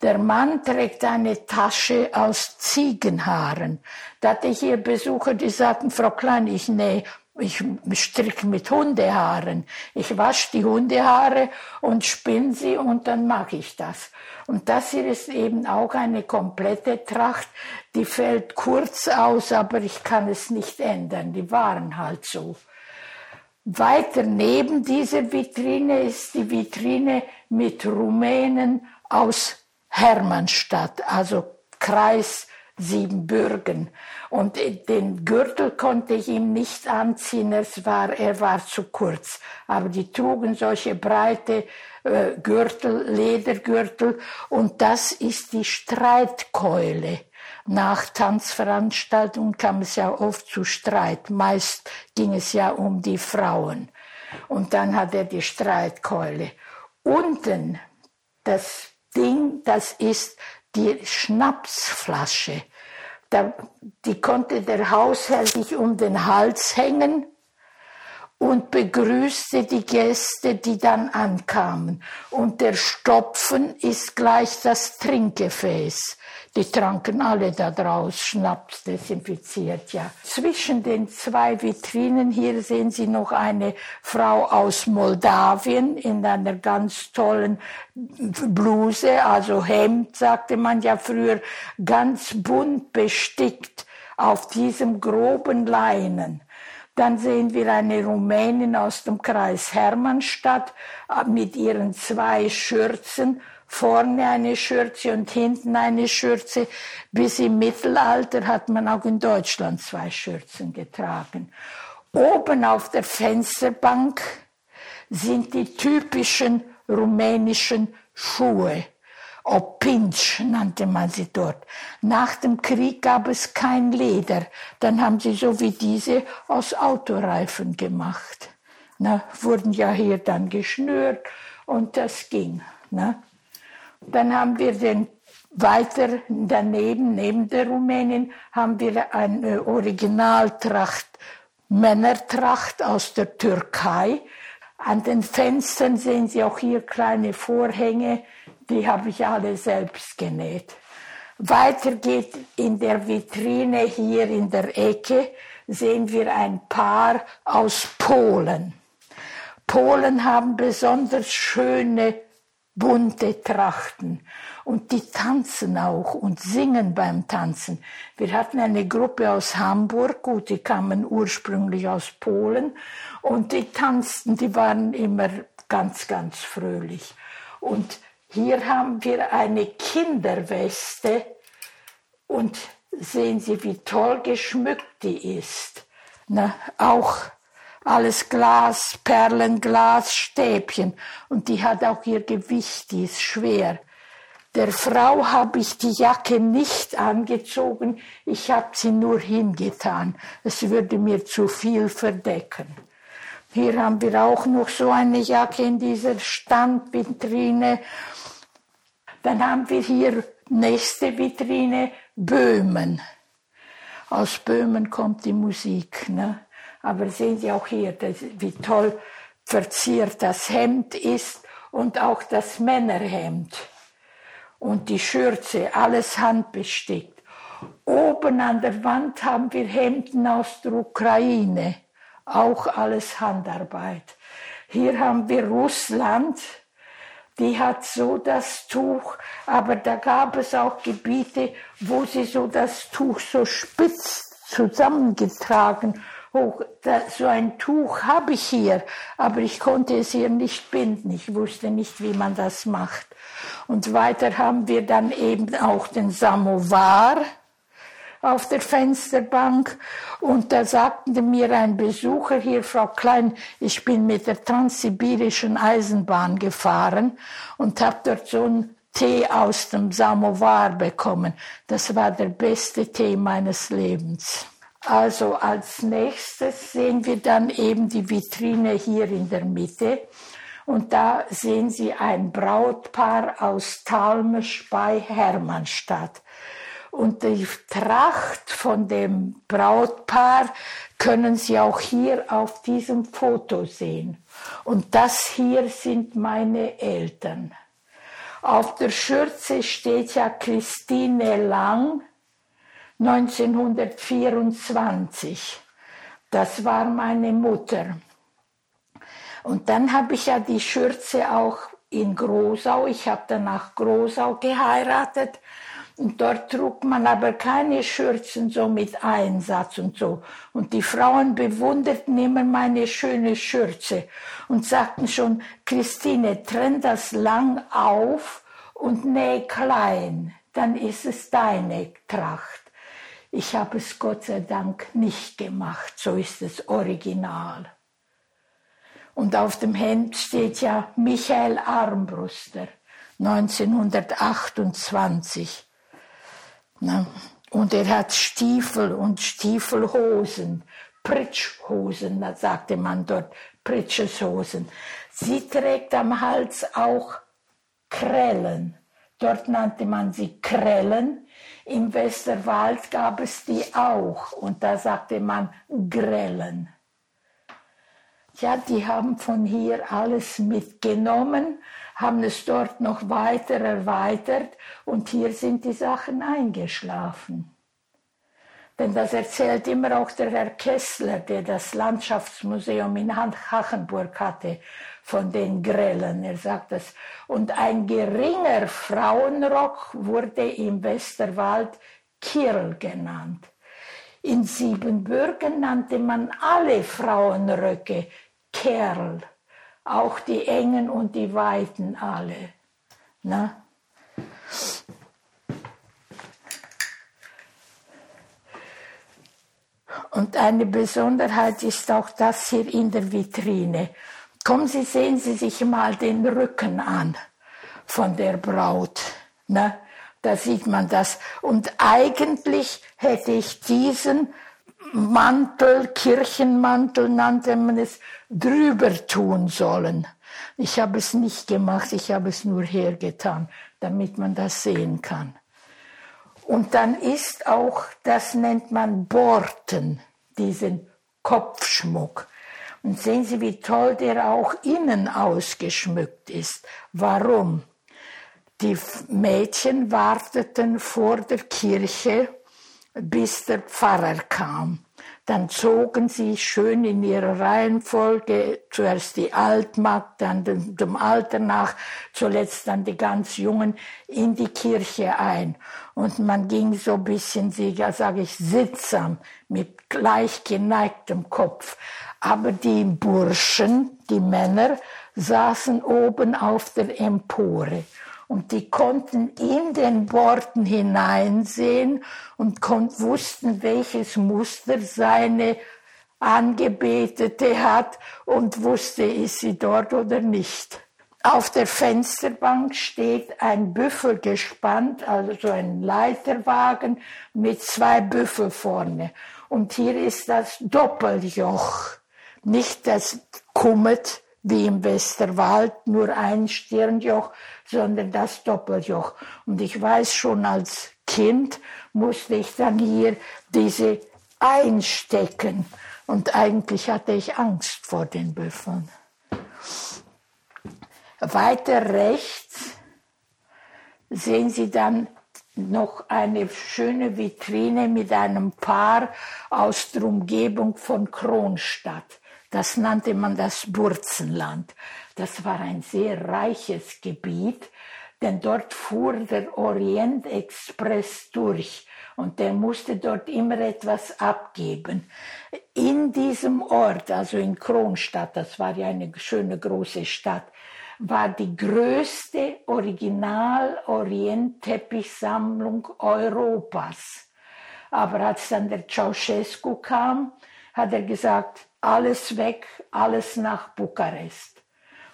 Der Mann trägt eine Tasche aus Ziegenhaaren. Da hatte ich hier Besucher, die sagten, Frau Klein, ich nähe ich stricke mit Hundehaaren. Ich wasche die Hundehaare und spinne sie und dann mache ich das. Und das hier ist eben auch eine komplette Tracht. Die fällt kurz aus, aber ich kann es nicht ändern. Die waren halt so. Weiter neben dieser Vitrine ist die Vitrine mit Rumänen aus Hermannstadt, also Kreis Siebenbürgen. Und den Gürtel konnte ich ihm nicht anziehen, es war, er war zu kurz. Aber die trugen solche breite äh, Gürtel, Ledergürtel. Und das ist die Streitkeule. Nach Tanzveranstaltungen kam es ja oft zu Streit. Meist ging es ja um die Frauen. Und dann hat er die Streitkeule. Unten, das Ding, das ist die Schnapsflasche. Da, die konnte der Hausherr sich um den Hals hängen und begrüßte die Gäste, die dann ankamen. Und der Stopfen ist gleich das Trinkgefäß. Die tranken alle da draus, Schnaps desinfiziert, ja. Zwischen den zwei Vitrinen hier sehen Sie noch eine Frau aus Moldawien in einer ganz tollen Bluse, also Hemd, sagte man ja früher, ganz bunt bestickt auf diesem groben Leinen. Dann sehen wir eine Rumänin aus dem Kreis Hermannstadt mit ihren zwei Schürzen vorne eine Schürze und hinten eine Schürze. Bis im Mittelalter hat man auch in Deutschland zwei Schürzen getragen. Oben auf der Fensterbank sind die typischen rumänischen Schuhe. Opinch nannte man sie dort. Nach dem Krieg gab es kein Leder. Dann haben sie so wie diese aus Autoreifen gemacht. Na, wurden ja hier dann geschnürt und das ging. Na. Dann haben wir den weiter daneben, neben der Rumänien, haben wir eine Originaltracht, Männertracht aus der Türkei. An den Fenstern sehen Sie auch hier kleine Vorhänge, die habe ich alle selbst genäht. Weiter geht in der Vitrine hier in der Ecke, sehen wir ein Paar aus Polen. Polen haben besonders schöne bunte Trachten. Und die tanzen auch und singen beim Tanzen. Wir hatten eine Gruppe aus Hamburg, gut, die kamen ursprünglich aus Polen und die tanzten, die waren immer ganz, ganz fröhlich. Und hier haben wir eine Kinderweste und sehen Sie, wie toll geschmückt die ist. Na, auch alles Glas, Perlenglas, Stäbchen. Und die hat auch ihr Gewicht, die ist schwer. Der Frau habe ich die Jacke nicht angezogen, ich habe sie nur hingetan. Es würde mir zu viel verdecken. Hier haben wir auch noch so eine Jacke in dieser Standvitrine. Dann haben wir hier nächste Vitrine Böhmen. Aus Böhmen kommt die Musik. Ne? Aber sehen Sie auch hier, wie toll verziert das Hemd ist und auch das Männerhemd und die Schürze, alles handbestickt. Oben an der Wand haben wir Hemden aus der Ukraine, auch alles Handarbeit. Hier haben wir Russland, die hat so das Tuch, aber da gab es auch Gebiete, wo sie so das Tuch so spitz zusammengetragen hoch, da, so ein Tuch habe ich hier, aber ich konnte es hier nicht binden. Ich wusste nicht, wie man das macht. Und weiter haben wir dann eben auch den Samovar auf der Fensterbank. Und da sagte mir ein Besucher hier, Frau Klein, ich bin mit der transsibirischen Eisenbahn gefahren und habe dort so einen Tee aus dem Samovar bekommen. Das war der beste Tee meines Lebens. Also als nächstes sehen wir dann eben die Vitrine hier in der Mitte. Und da sehen Sie ein Brautpaar aus Talmisch bei Hermannstadt. Und die Tracht von dem Brautpaar können Sie auch hier auf diesem Foto sehen. Und das hier sind meine Eltern. Auf der Schürze steht ja Christine Lang, 1924. Das war meine Mutter. Und dann habe ich ja die Schürze auch in Grosau. Ich habe dann nach Grosau geheiratet. Und dort trug man aber keine Schürzen so mit Einsatz und so. Und die Frauen bewunderten immer meine schöne Schürze und sagten schon, Christine, trenn das lang auf und näh klein, dann ist es deine Tracht. Ich habe es Gott sei Dank nicht gemacht, so ist es original. Und auf dem Hemd steht ja Michael Armbruster, 1928. Und er hat Stiefel und Stiefelhosen, Pritschhosen, da sagte man dort, Pritscheshosen. Sie trägt am Hals auch Krellen. Dort nannte man sie Krellen. Im Westerwald gab es die auch und da sagte man Grellen. Ja, die haben von hier alles mitgenommen, haben es dort noch weiter erweitert und hier sind die Sachen eingeschlafen. Denn das erzählt immer auch der Herr Kessler, der das Landschaftsmuseum in Hachenburg hatte von den Grellen. Er sagt das. Und ein geringer Frauenrock wurde im Westerwald Kirl genannt. In Siebenbürgen nannte man alle Frauenröcke Kerl, auch die engen und die weiten alle. Na? Und eine Besonderheit ist auch das hier in der Vitrine. Kommen Sie, sehen Sie sich mal den Rücken an von der Braut. Ne? Da sieht man das. Und eigentlich hätte ich diesen Mantel, Kirchenmantel nannte man es, drüber tun sollen. Ich habe es nicht gemacht, ich habe es nur hergetan, damit man das sehen kann. Und dann ist auch, das nennt man Borten, diesen Kopfschmuck. Und sehen Sie, wie toll der auch innen ausgeschmückt ist. Warum? Die Mädchen warteten vor der Kirche, bis der Pfarrer kam. Dann zogen sie schön in ihrer Reihenfolge, zuerst die Altmagd, dann dem, dem Alter nach, zuletzt dann die ganz Jungen, in die Kirche ein. Und man ging so ein bisschen, sage ich, sittsam, mit gleich geneigtem Kopf. Aber die Burschen, die Männer, saßen oben auf der Empore und die konnten in den Worten hineinsehen und wussten, welches Muster seine Angebetete hat und wusste, ist sie dort oder nicht. Auf der Fensterbank steht ein Büffel gespannt, also so ein Leiterwagen mit zwei Büffel vorne. Und hier ist das Doppeljoch, nicht das Kummet wie im Westerwald, nur ein Stirnjoch, sondern das Doppeljoch. Und ich weiß schon als Kind musste ich dann hier diese einstecken. Und eigentlich hatte ich Angst vor den Büffeln. Weiter rechts sehen Sie dann noch eine schöne Vitrine mit einem Paar aus der Umgebung von Kronstadt. Das nannte man das Burzenland. Das war ein sehr reiches Gebiet, denn dort fuhr der Orientexpress durch und der musste dort immer etwas abgeben. In diesem Ort, also in Kronstadt, das war ja eine schöne große Stadt, war die größte Original-Orient-Teppichsammlung Europas. Aber als dann der Ceausescu kam, hat er gesagt, alles weg, alles nach Bukarest.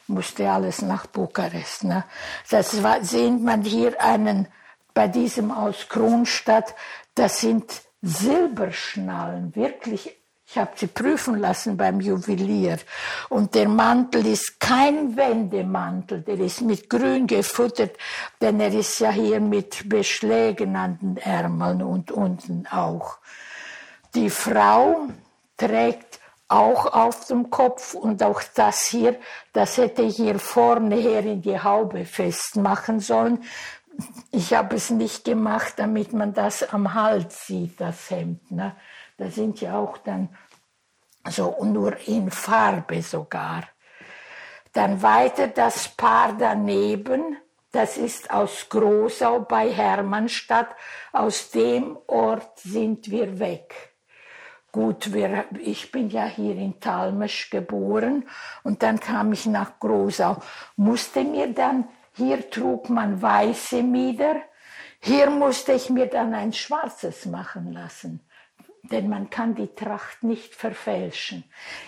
Musste alles nach Bukarest. Ne? Das war, sehen man hier einen, bei diesem aus Kronstadt, das sind Silberschnallen, wirklich ich habe sie prüfen lassen beim Juwelier. Und der Mantel ist kein Wendemantel, der ist mit Grün gefuttert, denn er ist ja hier mit Beschlägen an den Ärmeln und unten auch. Die Frau trägt auch auf dem Kopf und auch das hier, das hätte ich hier vorne her in die Haube festmachen sollen. Ich habe es nicht gemacht, damit man das am Hals sieht, das Hemd. Ne? Da sind ja auch dann so nur in Farbe sogar. Dann weiter das Paar daneben, das ist aus Großau bei Hermannstadt. Aus dem Ort sind wir weg. Gut, wir, ich bin ja hier in Talmesch geboren und dann kam ich nach Großau. Musste mir dann, hier trug man weiße Mieder, hier musste ich mir dann ein schwarzes machen lassen denn man kann die Tracht nicht verfälschen.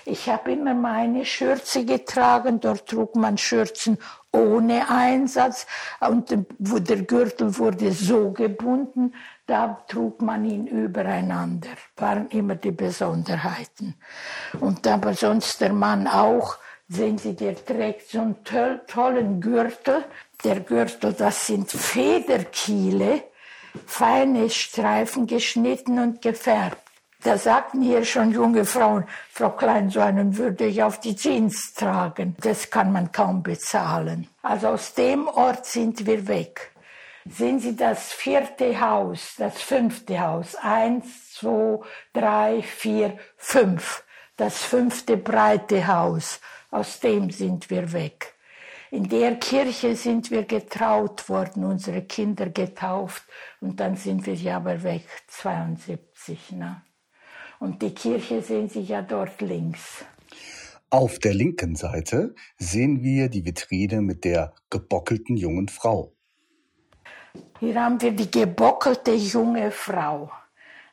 Ich habe immer meine Schürze getragen, dort trug man Schürzen ohne Einsatz und der Gürtel wurde so gebunden, da trug man ihn übereinander. Waren immer die Besonderheiten. Und aber sonst der Mann auch, sehen Sie, der trägt so einen tollen Gürtel. Der Gürtel, das sind Federkiele, feine Streifen geschnitten und gefärbt. Da sagten hier schon junge Frauen, Frau Klein, so einen würde ich auf die Jeans tragen. Das kann man kaum bezahlen. Also aus dem Ort sind wir weg. Sehen Sie das vierte Haus, das fünfte Haus. Eins, zwei, drei, vier, fünf. Das fünfte breite Haus. Aus dem sind wir weg. In der Kirche sind wir getraut worden, unsere Kinder getauft. Und dann sind wir ja aber weg, 72. Ne? Und die Kirche sehen Sie ja dort links. Auf der linken Seite sehen wir die Vitrine mit der gebockelten jungen Frau. Hier haben wir die gebockelte junge Frau.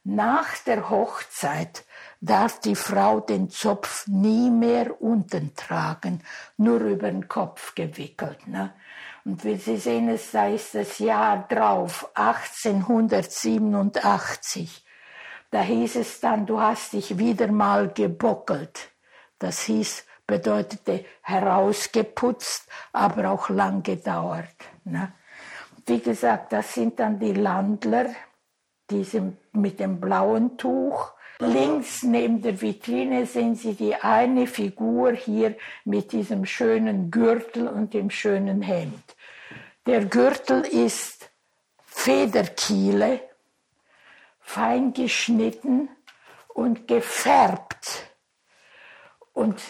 Nach der Hochzeit darf die Frau den Zopf nie mehr unten tragen, nur über den Kopf gewickelt. Ne? Und wie Sie sehen, es, da ist das Jahr drauf, 1887. Da hieß es dann, du hast dich wieder mal gebockelt. Das hieß, bedeutete herausgeputzt, aber auch lang gedauert. Ne? Wie gesagt, das sind dann die Landler, diese mit dem blauen Tuch. Links neben der Vitrine sehen Sie die eine Figur hier mit diesem schönen Gürtel und dem schönen Hemd. Der Gürtel ist Federkiele, fein geschnitten und gefärbt. Und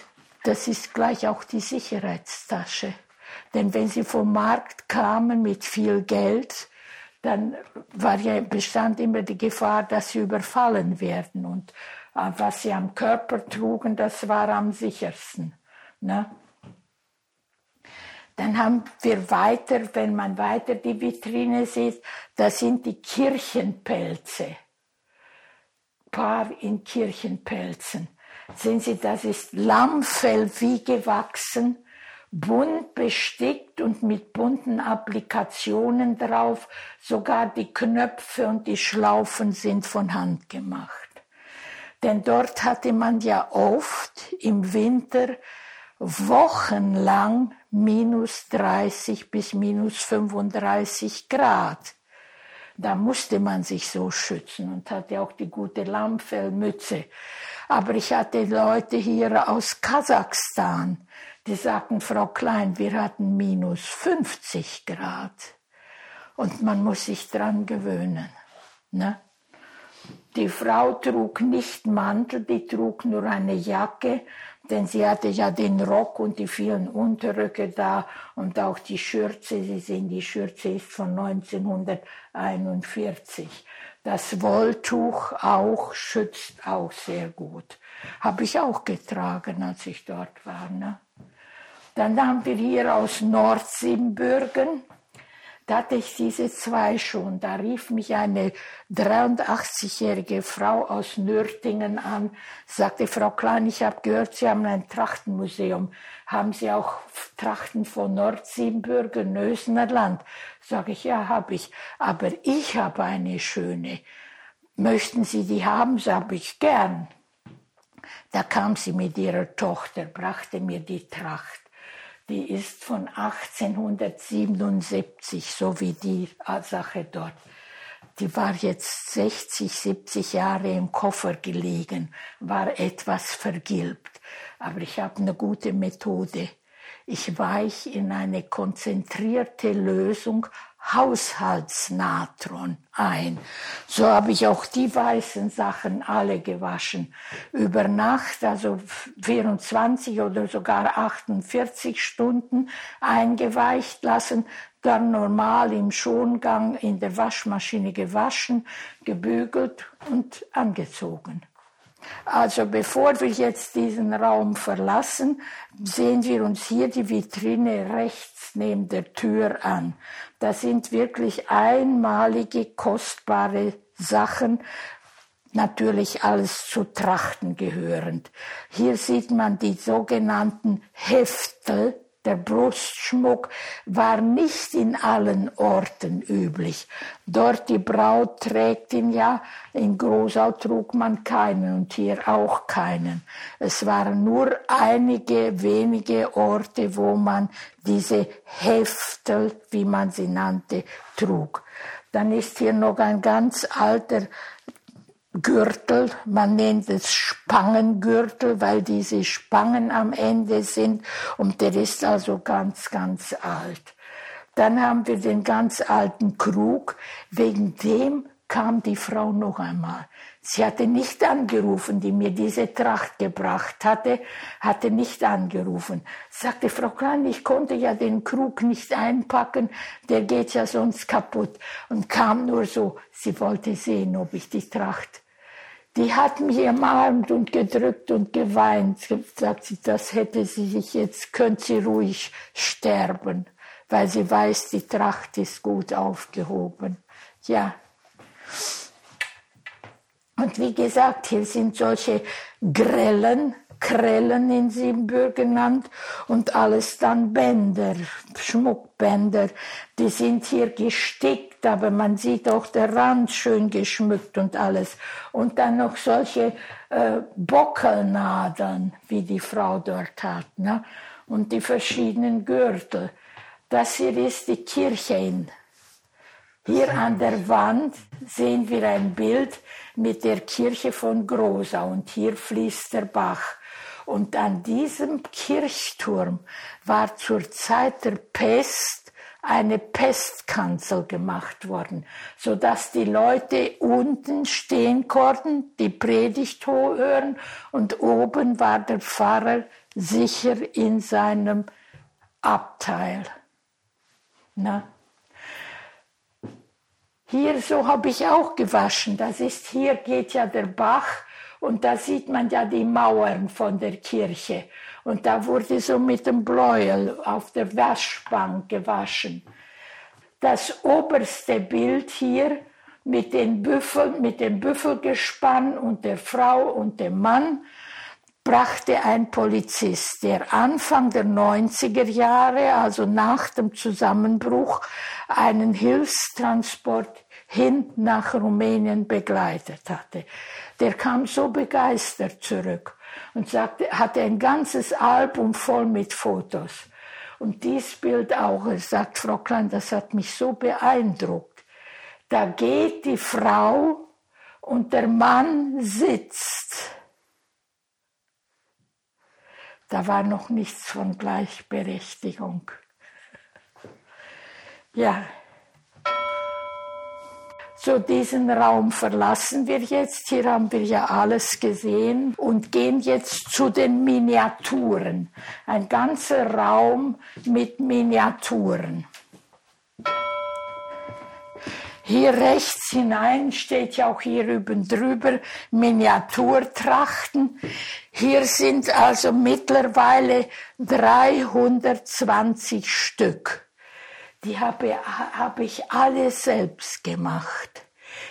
das ist gleich auch die Sicherheitstasche. Denn wenn sie vom Markt kamen mit viel Geld, dann war ja, bestand immer die Gefahr, dass sie überfallen werden. Und äh, was sie am Körper trugen, das war am sichersten. Ne? Dann haben wir weiter, wenn man weiter die Vitrine sieht, da sind die Kirchenpelze. Paar in Kirchenpelzen. Sehen Sie, das ist Lammfell wie gewachsen bunt bestickt und mit bunten Applikationen drauf. Sogar die Knöpfe und die Schlaufen sind von Hand gemacht. Denn dort hatte man ja oft im Winter wochenlang minus 30 bis minus 35 Grad. Da musste man sich so schützen und hatte auch die gute Lammfellmütze. Aber ich hatte Leute hier aus Kasachstan, die sagten, Frau Klein, wir hatten minus 50 Grad. Und man muss sich dran gewöhnen. Ne? Die Frau trug nicht Mantel, die trug nur eine Jacke denn sie hatte ja den Rock und die vielen Unterröcke da und auch die Schürze. Sie sehen, die Schürze ist von 1941. Das Wolltuch auch schützt auch sehr gut. Habe ich auch getragen, als ich dort war. Ne? Dann haben wir hier aus Nordsiebenbürgen da hatte ich diese zwei schon. Da rief mich eine 83-jährige Frau aus Nürtingen an, sagte, Frau Klein, ich habe gehört, Sie haben ein Trachtenmuseum. Haben Sie auch Trachten von Nordsiebenbürgen, Nösnerland? Sage ich, ja, habe ich. Aber ich habe eine schöne. Möchten Sie die haben? Sage ich, gern. Da kam sie mit ihrer Tochter, brachte mir die Tracht die ist von 1877, so wie die Sache dort. Die war jetzt 60, 70 Jahre im Koffer gelegen, war etwas vergilbt. Aber ich habe eine gute Methode. Ich weiche in eine konzentrierte Lösung Haushaltsnatron ein. So habe ich auch die weißen Sachen alle gewaschen. Über Nacht, also 24 oder sogar 48 Stunden eingeweicht lassen, dann normal im Schongang in der Waschmaschine gewaschen, gebügelt und angezogen. Also bevor wir jetzt diesen Raum verlassen, sehen wir uns hier die Vitrine rechts neben der Tür an. Da sind wirklich einmalige, kostbare Sachen, natürlich alles zu Trachten gehörend. Hier sieht man die sogenannten Heftel, der Brustschmuck war nicht in allen Orten üblich. Dort die Braut trägt ihn ja, in Großau trug man keinen und hier auch keinen. Es waren nur einige wenige Orte, wo man diese Heftel, wie man sie nannte, trug. Dann ist hier noch ein ganz alter Gürtel, man nennt es Spangengürtel, weil diese Spangen am Ende sind und der ist also ganz, ganz alt. Dann haben wir den ganz alten Krug, wegen dem kam die Frau noch einmal. Sie hatte nicht angerufen, die mir diese Tracht gebracht hatte, hatte nicht angerufen. Sagte, Frau Klein, ich konnte ja den Krug nicht einpacken, der geht ja sonst kaputt. Und kam nur so, sie wollte sehen, ob ich die Tracht die hat mich ermahnt und gedrückt und geweint. Sagt sie, das hätte sie sich jetzt, könnte sie ruhig sterben, weil sie weiß, die Tracht ist gut aufgehoben. Ja. Und wie gesagt, hier sind solche grellen Krellen in Siebenbürg genannt und alles dann Bänder, Schmuckbänder. Die sind hier gestickt, aber man sieht auch der Rand schön geschmückt und alles. Und dann noch solche äh, Bockelnadeln, wie die Frau dort hat, ne? und die verschiedenen Gürtel. Das hier ist die Kirche in hier an der Wand sehen wir ein Bild mit der Kirche von Grosau und hier fließt der Bach. Und an diesem Kirchturm war zur Zeit der Pest eine Pestkanzel gemacht worden, so dass die Leute unten stehen konnten, die Predigt hören und oben war der Pfarrer sicher in seinem Abteil. Na? Hier so habe ich auch gewaschen. Das ist hier geht ja der Bach und da sieht man ja die Mauern von der Kirche. Und da wurde so mit dem Bläuel auf der Waschbank gewaschen. Das oberste Bild hier mit, den Büffel, mit dem Büffelgespann und der Frau und dem Mann, brachte ein Polizist, der Anfang der 90er Jahre, also nach dem Zusammenbruch, einen Hilfstransport hin nach Rumänien begleitet hatte. Der kam so begeistert zurück und sagte, hatte ein ganzes Album voll mit Fotos. Und dies Bild auch, sagt Frau Klein, das hat mich so beeindruckt. Da geht die Frau und der Mann sitzt. Da war noch nichts von Gleichberechtigung. Ja, so diesen Raum verlassen wir jetzt. Hier haben wir ja alles gesehen und gehen jetzt zu den Miniaturen. Ein ganzer Raum mit Miniaturen. Hier rechts hinein steht ja auch hier üben drüber Miniaturtrachten. Hier sind also mittlerweile 320 Stück die habe, habe ich alle selbst gemacht.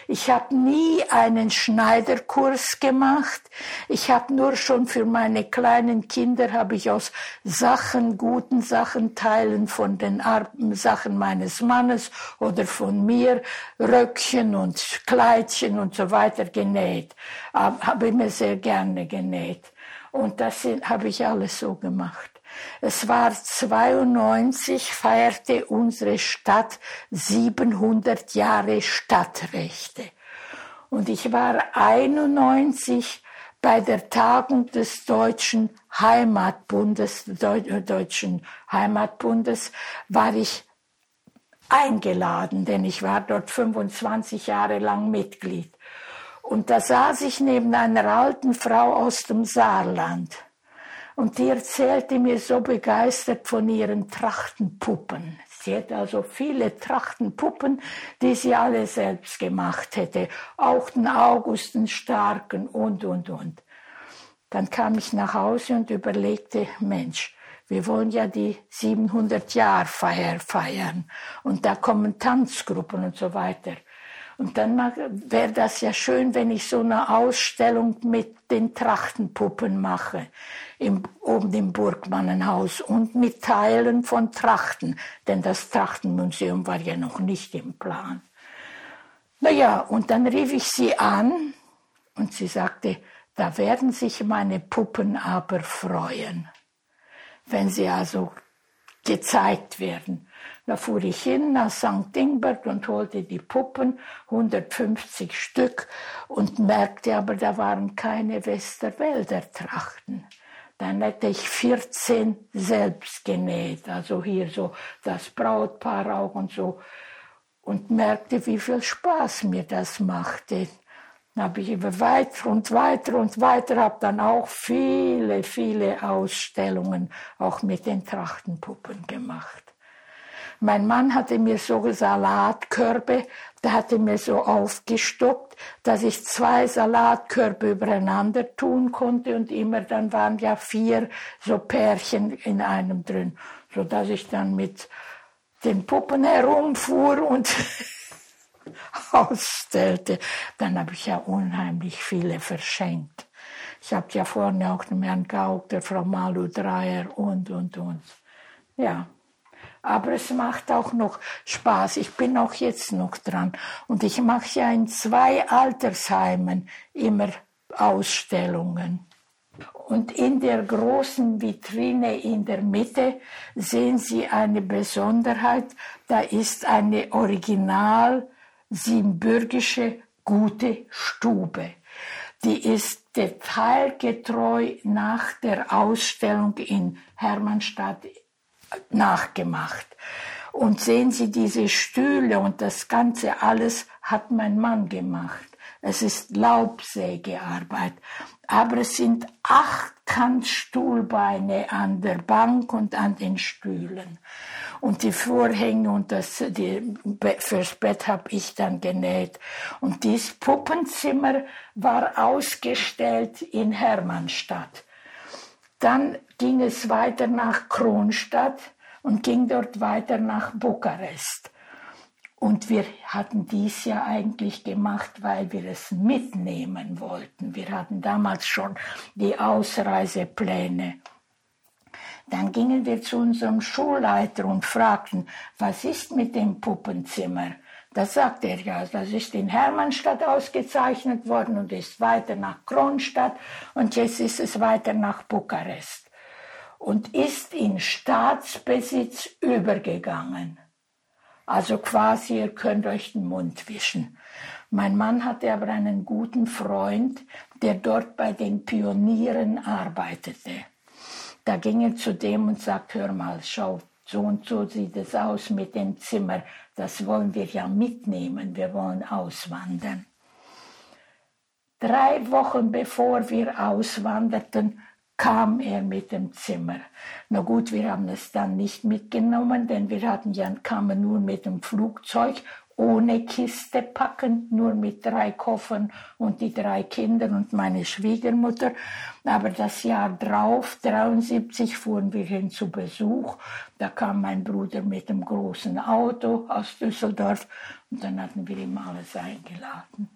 Ich habe nie einen Schneiderkurs gemacht. Ich habe nur schon für meine kleinen Kinder habe ich aus Sachen, guten Sachen, Teilen von den Sachen meines Mannes oder von mir Röckchen und Kleidchen und so weiter genäht. Habe ich mir sehr gerne genäht. Und das habe ich alles so gemacht. Es war 92, feierte unsere Stadt 700 Jahre Stadtrechte. Und ich war 91 bei der Tagung des Deutschen Heimatbundes, Deutschen Heimatbundes, war ich eingeladen, denn ich war dort 25 Jahre lang Mitglied. Und da saß ich neben einer alten Frau aus dem Saarland. Und die erzählte mir so begeistert von ihren Trachtenpuppen. Sie hätte also viele Trachtenpuppen, die sie alle selbst gemacht hätte. Auch den August, den Starken und, und, und. Dann kam ich nach Hause und überlegte, Mensch, wir wollen ja die 700 Jahr Feier feiern. Und da kommen Tanzgruppen und so weiter. Und dann wäre das ja schön, wenn ich so eine Ausstellung mit den Trachtenpuppen mache, im, oben im Burgmannenhaus und mit Teilen von Trachten, denn das Trachtenmuseum war ja noch nicht im Plan. Naja, und dann rief ich sie an und sie sagte, da werden sich meine Puppen aber freuen, wenn sie also gezeigt werden. Da fuhr ich hin nach St. Ingbert und holte die Puppen, 150 Stück, und merkte aber, da waren keine Westerwälder Trachten. Dann hätte ich 14 selbst genäht, also hier so das Brautpaar auch und so. Und merkte, wie viel Spaß mir das machte. Dann habe ich immer weiter und weiter und weiter, habe dann auch viele, viele Ausstellungen auch mit den Trachtenpuppen gemacht. Mein Mann hatte mir so Salatkörbe, der hatte mir so aufgestockt, dass ich zwei Salatkörbe übereinander tun konnte und immer dann waren ja vier so Pärchen in einem drin, so dass ich dann mit den Puppen herumfuhr und ausstellte. Dann habe ich ja unheimlich viele verschenkt. Ich habe ja vorne auch dem Herrn Gauck, der Frau Malu Dreier und, und, und. Ja aber es macht auch noch Spaß. Ich bin auch jetzt noch dran. Und ich mache ja in zwei Altersheimen immer Ausstellungen. Und in der großen Vitrine in der Mitte sehen Sie eine Besonderheit. Da ist eine original siebenbürgische gute Stube. Die ist detailgetreu nach der Ausstellung in Hermannstadt nachgemacht. Und sehen Sie diese Stühle und das Ganze alles hat mein Mann gemacht. Es ist Laubsägearbeit. Aber es sind acht Kantstuhlbeine an der Bank und an den Stühlen. Und die Vorhänge und das die, fürs Bett habe ich dann genäht. Und dieses Puppenzimmer war ausgestellt in Hermannstadt. Dann ging es weiter nach Kronstadt und ging dort weiter nach Bukarest. Und wir hatten dies ja eigentlich gemacht, weil wir es mitnehmen wollten. Wir hatten damals schon die Ausreisepläne. Dann gingen wir zu unserem Schulleiter und fragten, was ist mit dem Puppenzimmer? Da sagt er ja, das ist in Hermannstadt ausgezeichnet worden und ist weiter nach Kronstadt und jetzt ist es weiter nach Bukarest und ist in Staatsbesitz übergegangen. Also quasi, ihr könnt euch den Mund wischen. Mein Mann hatte aber einen guten Freund, der dort bei den Pionieren arbeitete. Da ging er zu dem und sagt, hör mal, schau, so und so sieht es aus mit dem Zimmer. Das wollen wir ja mitnehmen. Wir wollen auswandern. Drei Wochen bevor wir auswanderten, kam er mit dem Zimmer. Na gut, wir haben es dann nicht mitgenommen, denn wir hatten ja, kamen nur mit dem Flugzeug ohne Kiste packen, nur mit drei Koffern und die drei Kinder und meine Schwiegermutter. Aber das Jahr drauf, 73, fuhren wir hin zu Besuch. Da kam mein Bruder mit dem großen Auto aus Düsseldorf und dann hatten wir ihm alles eingeladen.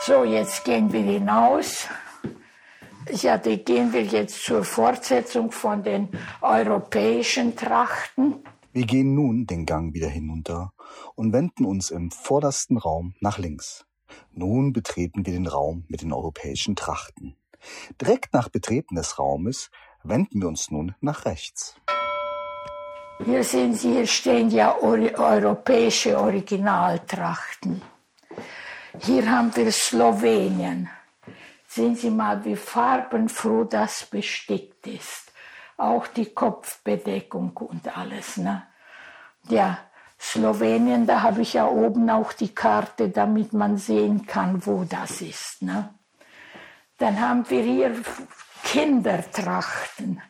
So, jetzt gehen wir hinaus. Ja, die gehen wir jetzt zur Fortsetzung von den europäischen Trachten. Wir gehen nun den Gang wieder hinunter und wenden uns im vordersten Raum nach links. Nun betreten wir den Raum mit den europäischen Trachten. Direkt nach Betreten des Raumes wenden wir uns nun nach rechts. Hier sehen Sie, hier stehen ja europäische Originaltrachten. Hier haben wir Slowenien. Sehen Sie mal, wie farbenfroh das bestickt ist. Auch die Kopfbedeckung und alles. Ne? Ja, Slowenien, da habe ich ja oben auch die Karte, damit man sehen kann, wo das ist. Ne? Dann haben wir hier Kindertrachten.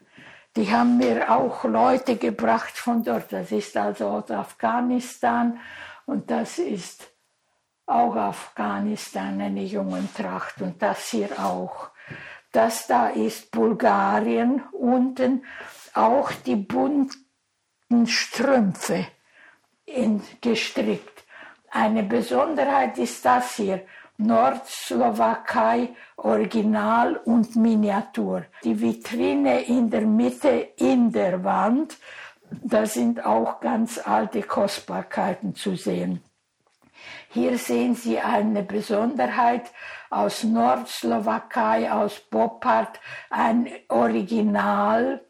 Die haben mir auch Leute gebracht von dort. Das ist also aus Afghanistan und das ist auch Afghanistan eine Jungentracht und das hier auch. Das da ist Bulgarien, unten auch die bunten Strümpfe in, gestrickt. Eine Besonderheit ist das hier, Nordslowakei Original und Miniatur. Die Vitrine in der Mitte in der Wand, da sind auch ganz alte Kostbarkeiten zu sehen. Hier sehen Sie eine Besonderheit aus Nordslowakei, aus Boppard, ein Originalschuh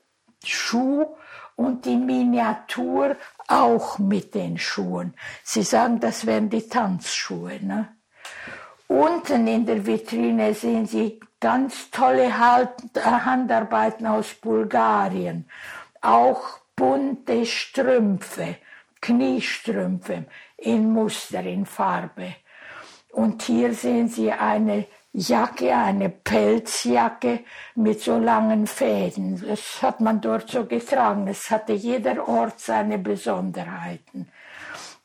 und die Miniatur auch mit den Schuhen. Sie sagen, das wären die Tanzschuhe. Ne? Unten in der Vitrine sehen Sie ganz tolle Handarbeiten aus Bulgarien, auch bunte Strümpfe, Kniestrümpfe in Muster, in Farbe. Und hier sehen Sie eine Jacke, eine Pelzjacke mit so langen Fäden. Das hat man dort so getragen. Es hatte jeder Ort seine Besonderheiten.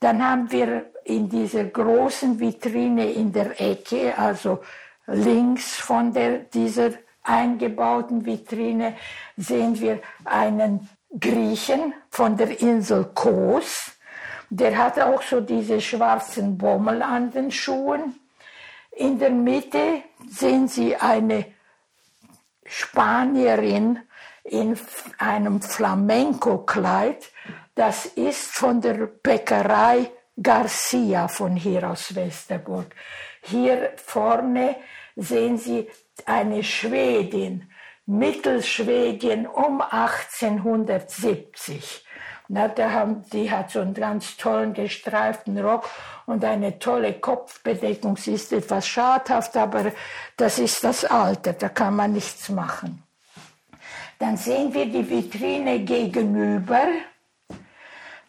Dann haben wir in dieser großen Vitrine in der Ecke, also links von der, dieser eingebauten Vitrine, sehen wir einen Griechen von der Insel Kos der hat auch so diese schwarzen Bommel an den Schuhen. In der Mitte sehen Sie eine Spanierin in einem Flamenco-Kleid. Das ist von der Bäckerei Garcia von hier aus Westerburg. Hier vorne sehen Sie eine Schwedin, Mittelschwedin um 1870. Na, da haben, die hat so einen ganz tollen gestreiften Rock und eine tolle Kopfbedeckung. Sie ist etwas schadhaft, aber das ist das Alter, da kann man nichts machen. Dann sehen wir die Vitrine gegenüber.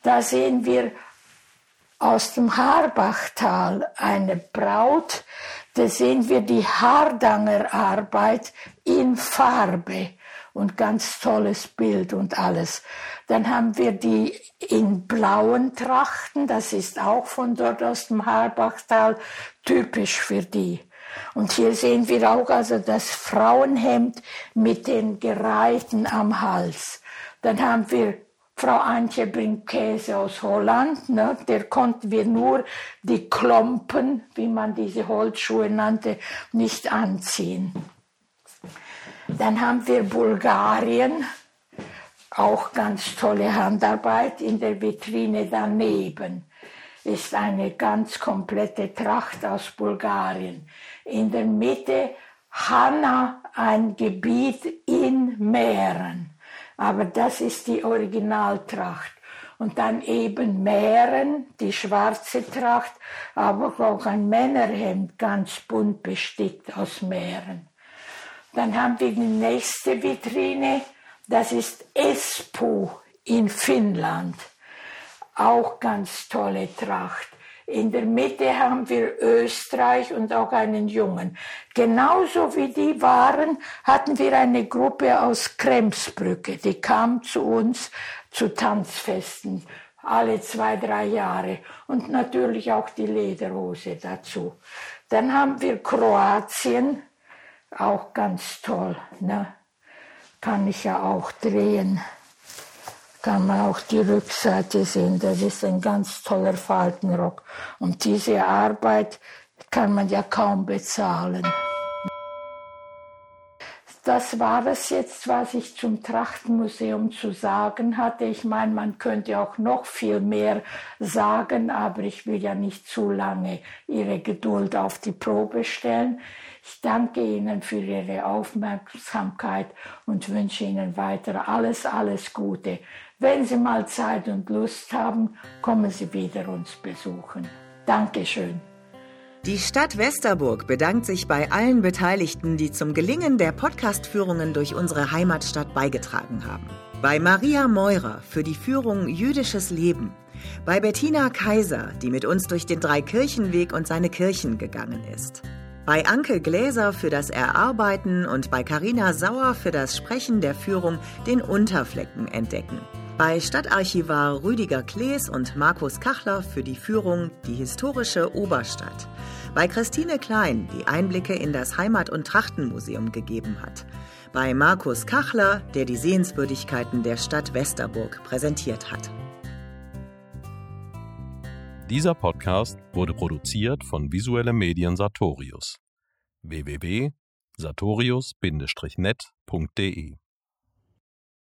Da sehen wir aus dem Harbachtal eine Braut. Da sehen wir die Hardanger Arbeit in Farbe und ganz tolles Bild und alles. Dann haben wir die in blauen Trachten, das ist auch von dort aus dem Harbachtal typisch für die. Und hier sehen wir auch also das Frauenhemd mit den Gereihten am Hals. Dann haben wir Frau Antje bringt Käse aus Holland. Ne? Der konnten wir nur die Klompen, wie man diese Holzschuhe nannte, nicht anziehen. Dann haben wir Bulgarien, auch ganz tolle Handarbeit in der Vitrine daneben ist eine ganz komplette Tracht aus Bulgarien. In der Mitte Hanna, ein Gebiet in Mähren. Aber das ist die Originaltracht. Und dann eben Mähren, die schwarze Tracht, aber auch ein Männerhemd, ganz bunt bestickt aus Mähren. Dann haben wir die nächste Vitrine, das ist Espoo in Finnland. Auch ganz tolle Tracht. In der Mitte haben wir Österreich und auch einen Jungen. Genauso wie die waren, hatten wir eine Gruppe aus Kremsbrücke. Die kam zu uns zu Tanzfesten alle zwei, drei Jahre und natürlich auch die Lederhose dazu. Dann haben wir Kroatien, auch ganz toll. Ne? Kann ich ja auch drehen kann man auch die Rückseite sehen. Das ist ein ganz toller Faltenrock. Und diese Arbeit kann man ja kaum bezahlen. Das war es jetzt, was ich zum Trachtenmuseum zu sagen hatte. Ich meine, man könnte auch noch viel mehr sagen, aber ich will ja nicht zu lange Ihre Geduld auf die Probe stellen. Ich danke Ihnen für Ihre Aufmerksamkeit und wünsche Ihnen weiter alles, alles Gute. Wenn Sie mal Zeit und Lust haben, kommen Sie wieder uns besuchen. Dankeschön. Die Stadt Westerburg bedankt sich bei allen Beteiligten, die zum Gelingen der Podcastführungen durch unsere Heimatstadt beigetragen haben. Bei Maria Meurer für die Führung Jüdisches Leben. Bei Bettina Kaiser, die mit uns durch den Dreikirchenweg und seine Kirchen gegangen ist. Bei Anke Gläser für das Erarbeiten und bei Karina Sauer für das Sprechen der Führung den Unterflecken entdecken. Bei Stadtarchivar Rüdiger Klees und Markus Kachler für die Führung Die historische Oberstadt. Bei Christine Klein, die Einblicke in das Heimat- und Trachtenmuseum gegeben hat. Bei Markus Kachler, der die Sehenswürdigkeiten der Stadt Westerburg präsentiert hat. Dieser Podcast wurde produziert von Visuelle Medien Sartorius. www.sartorius-net.de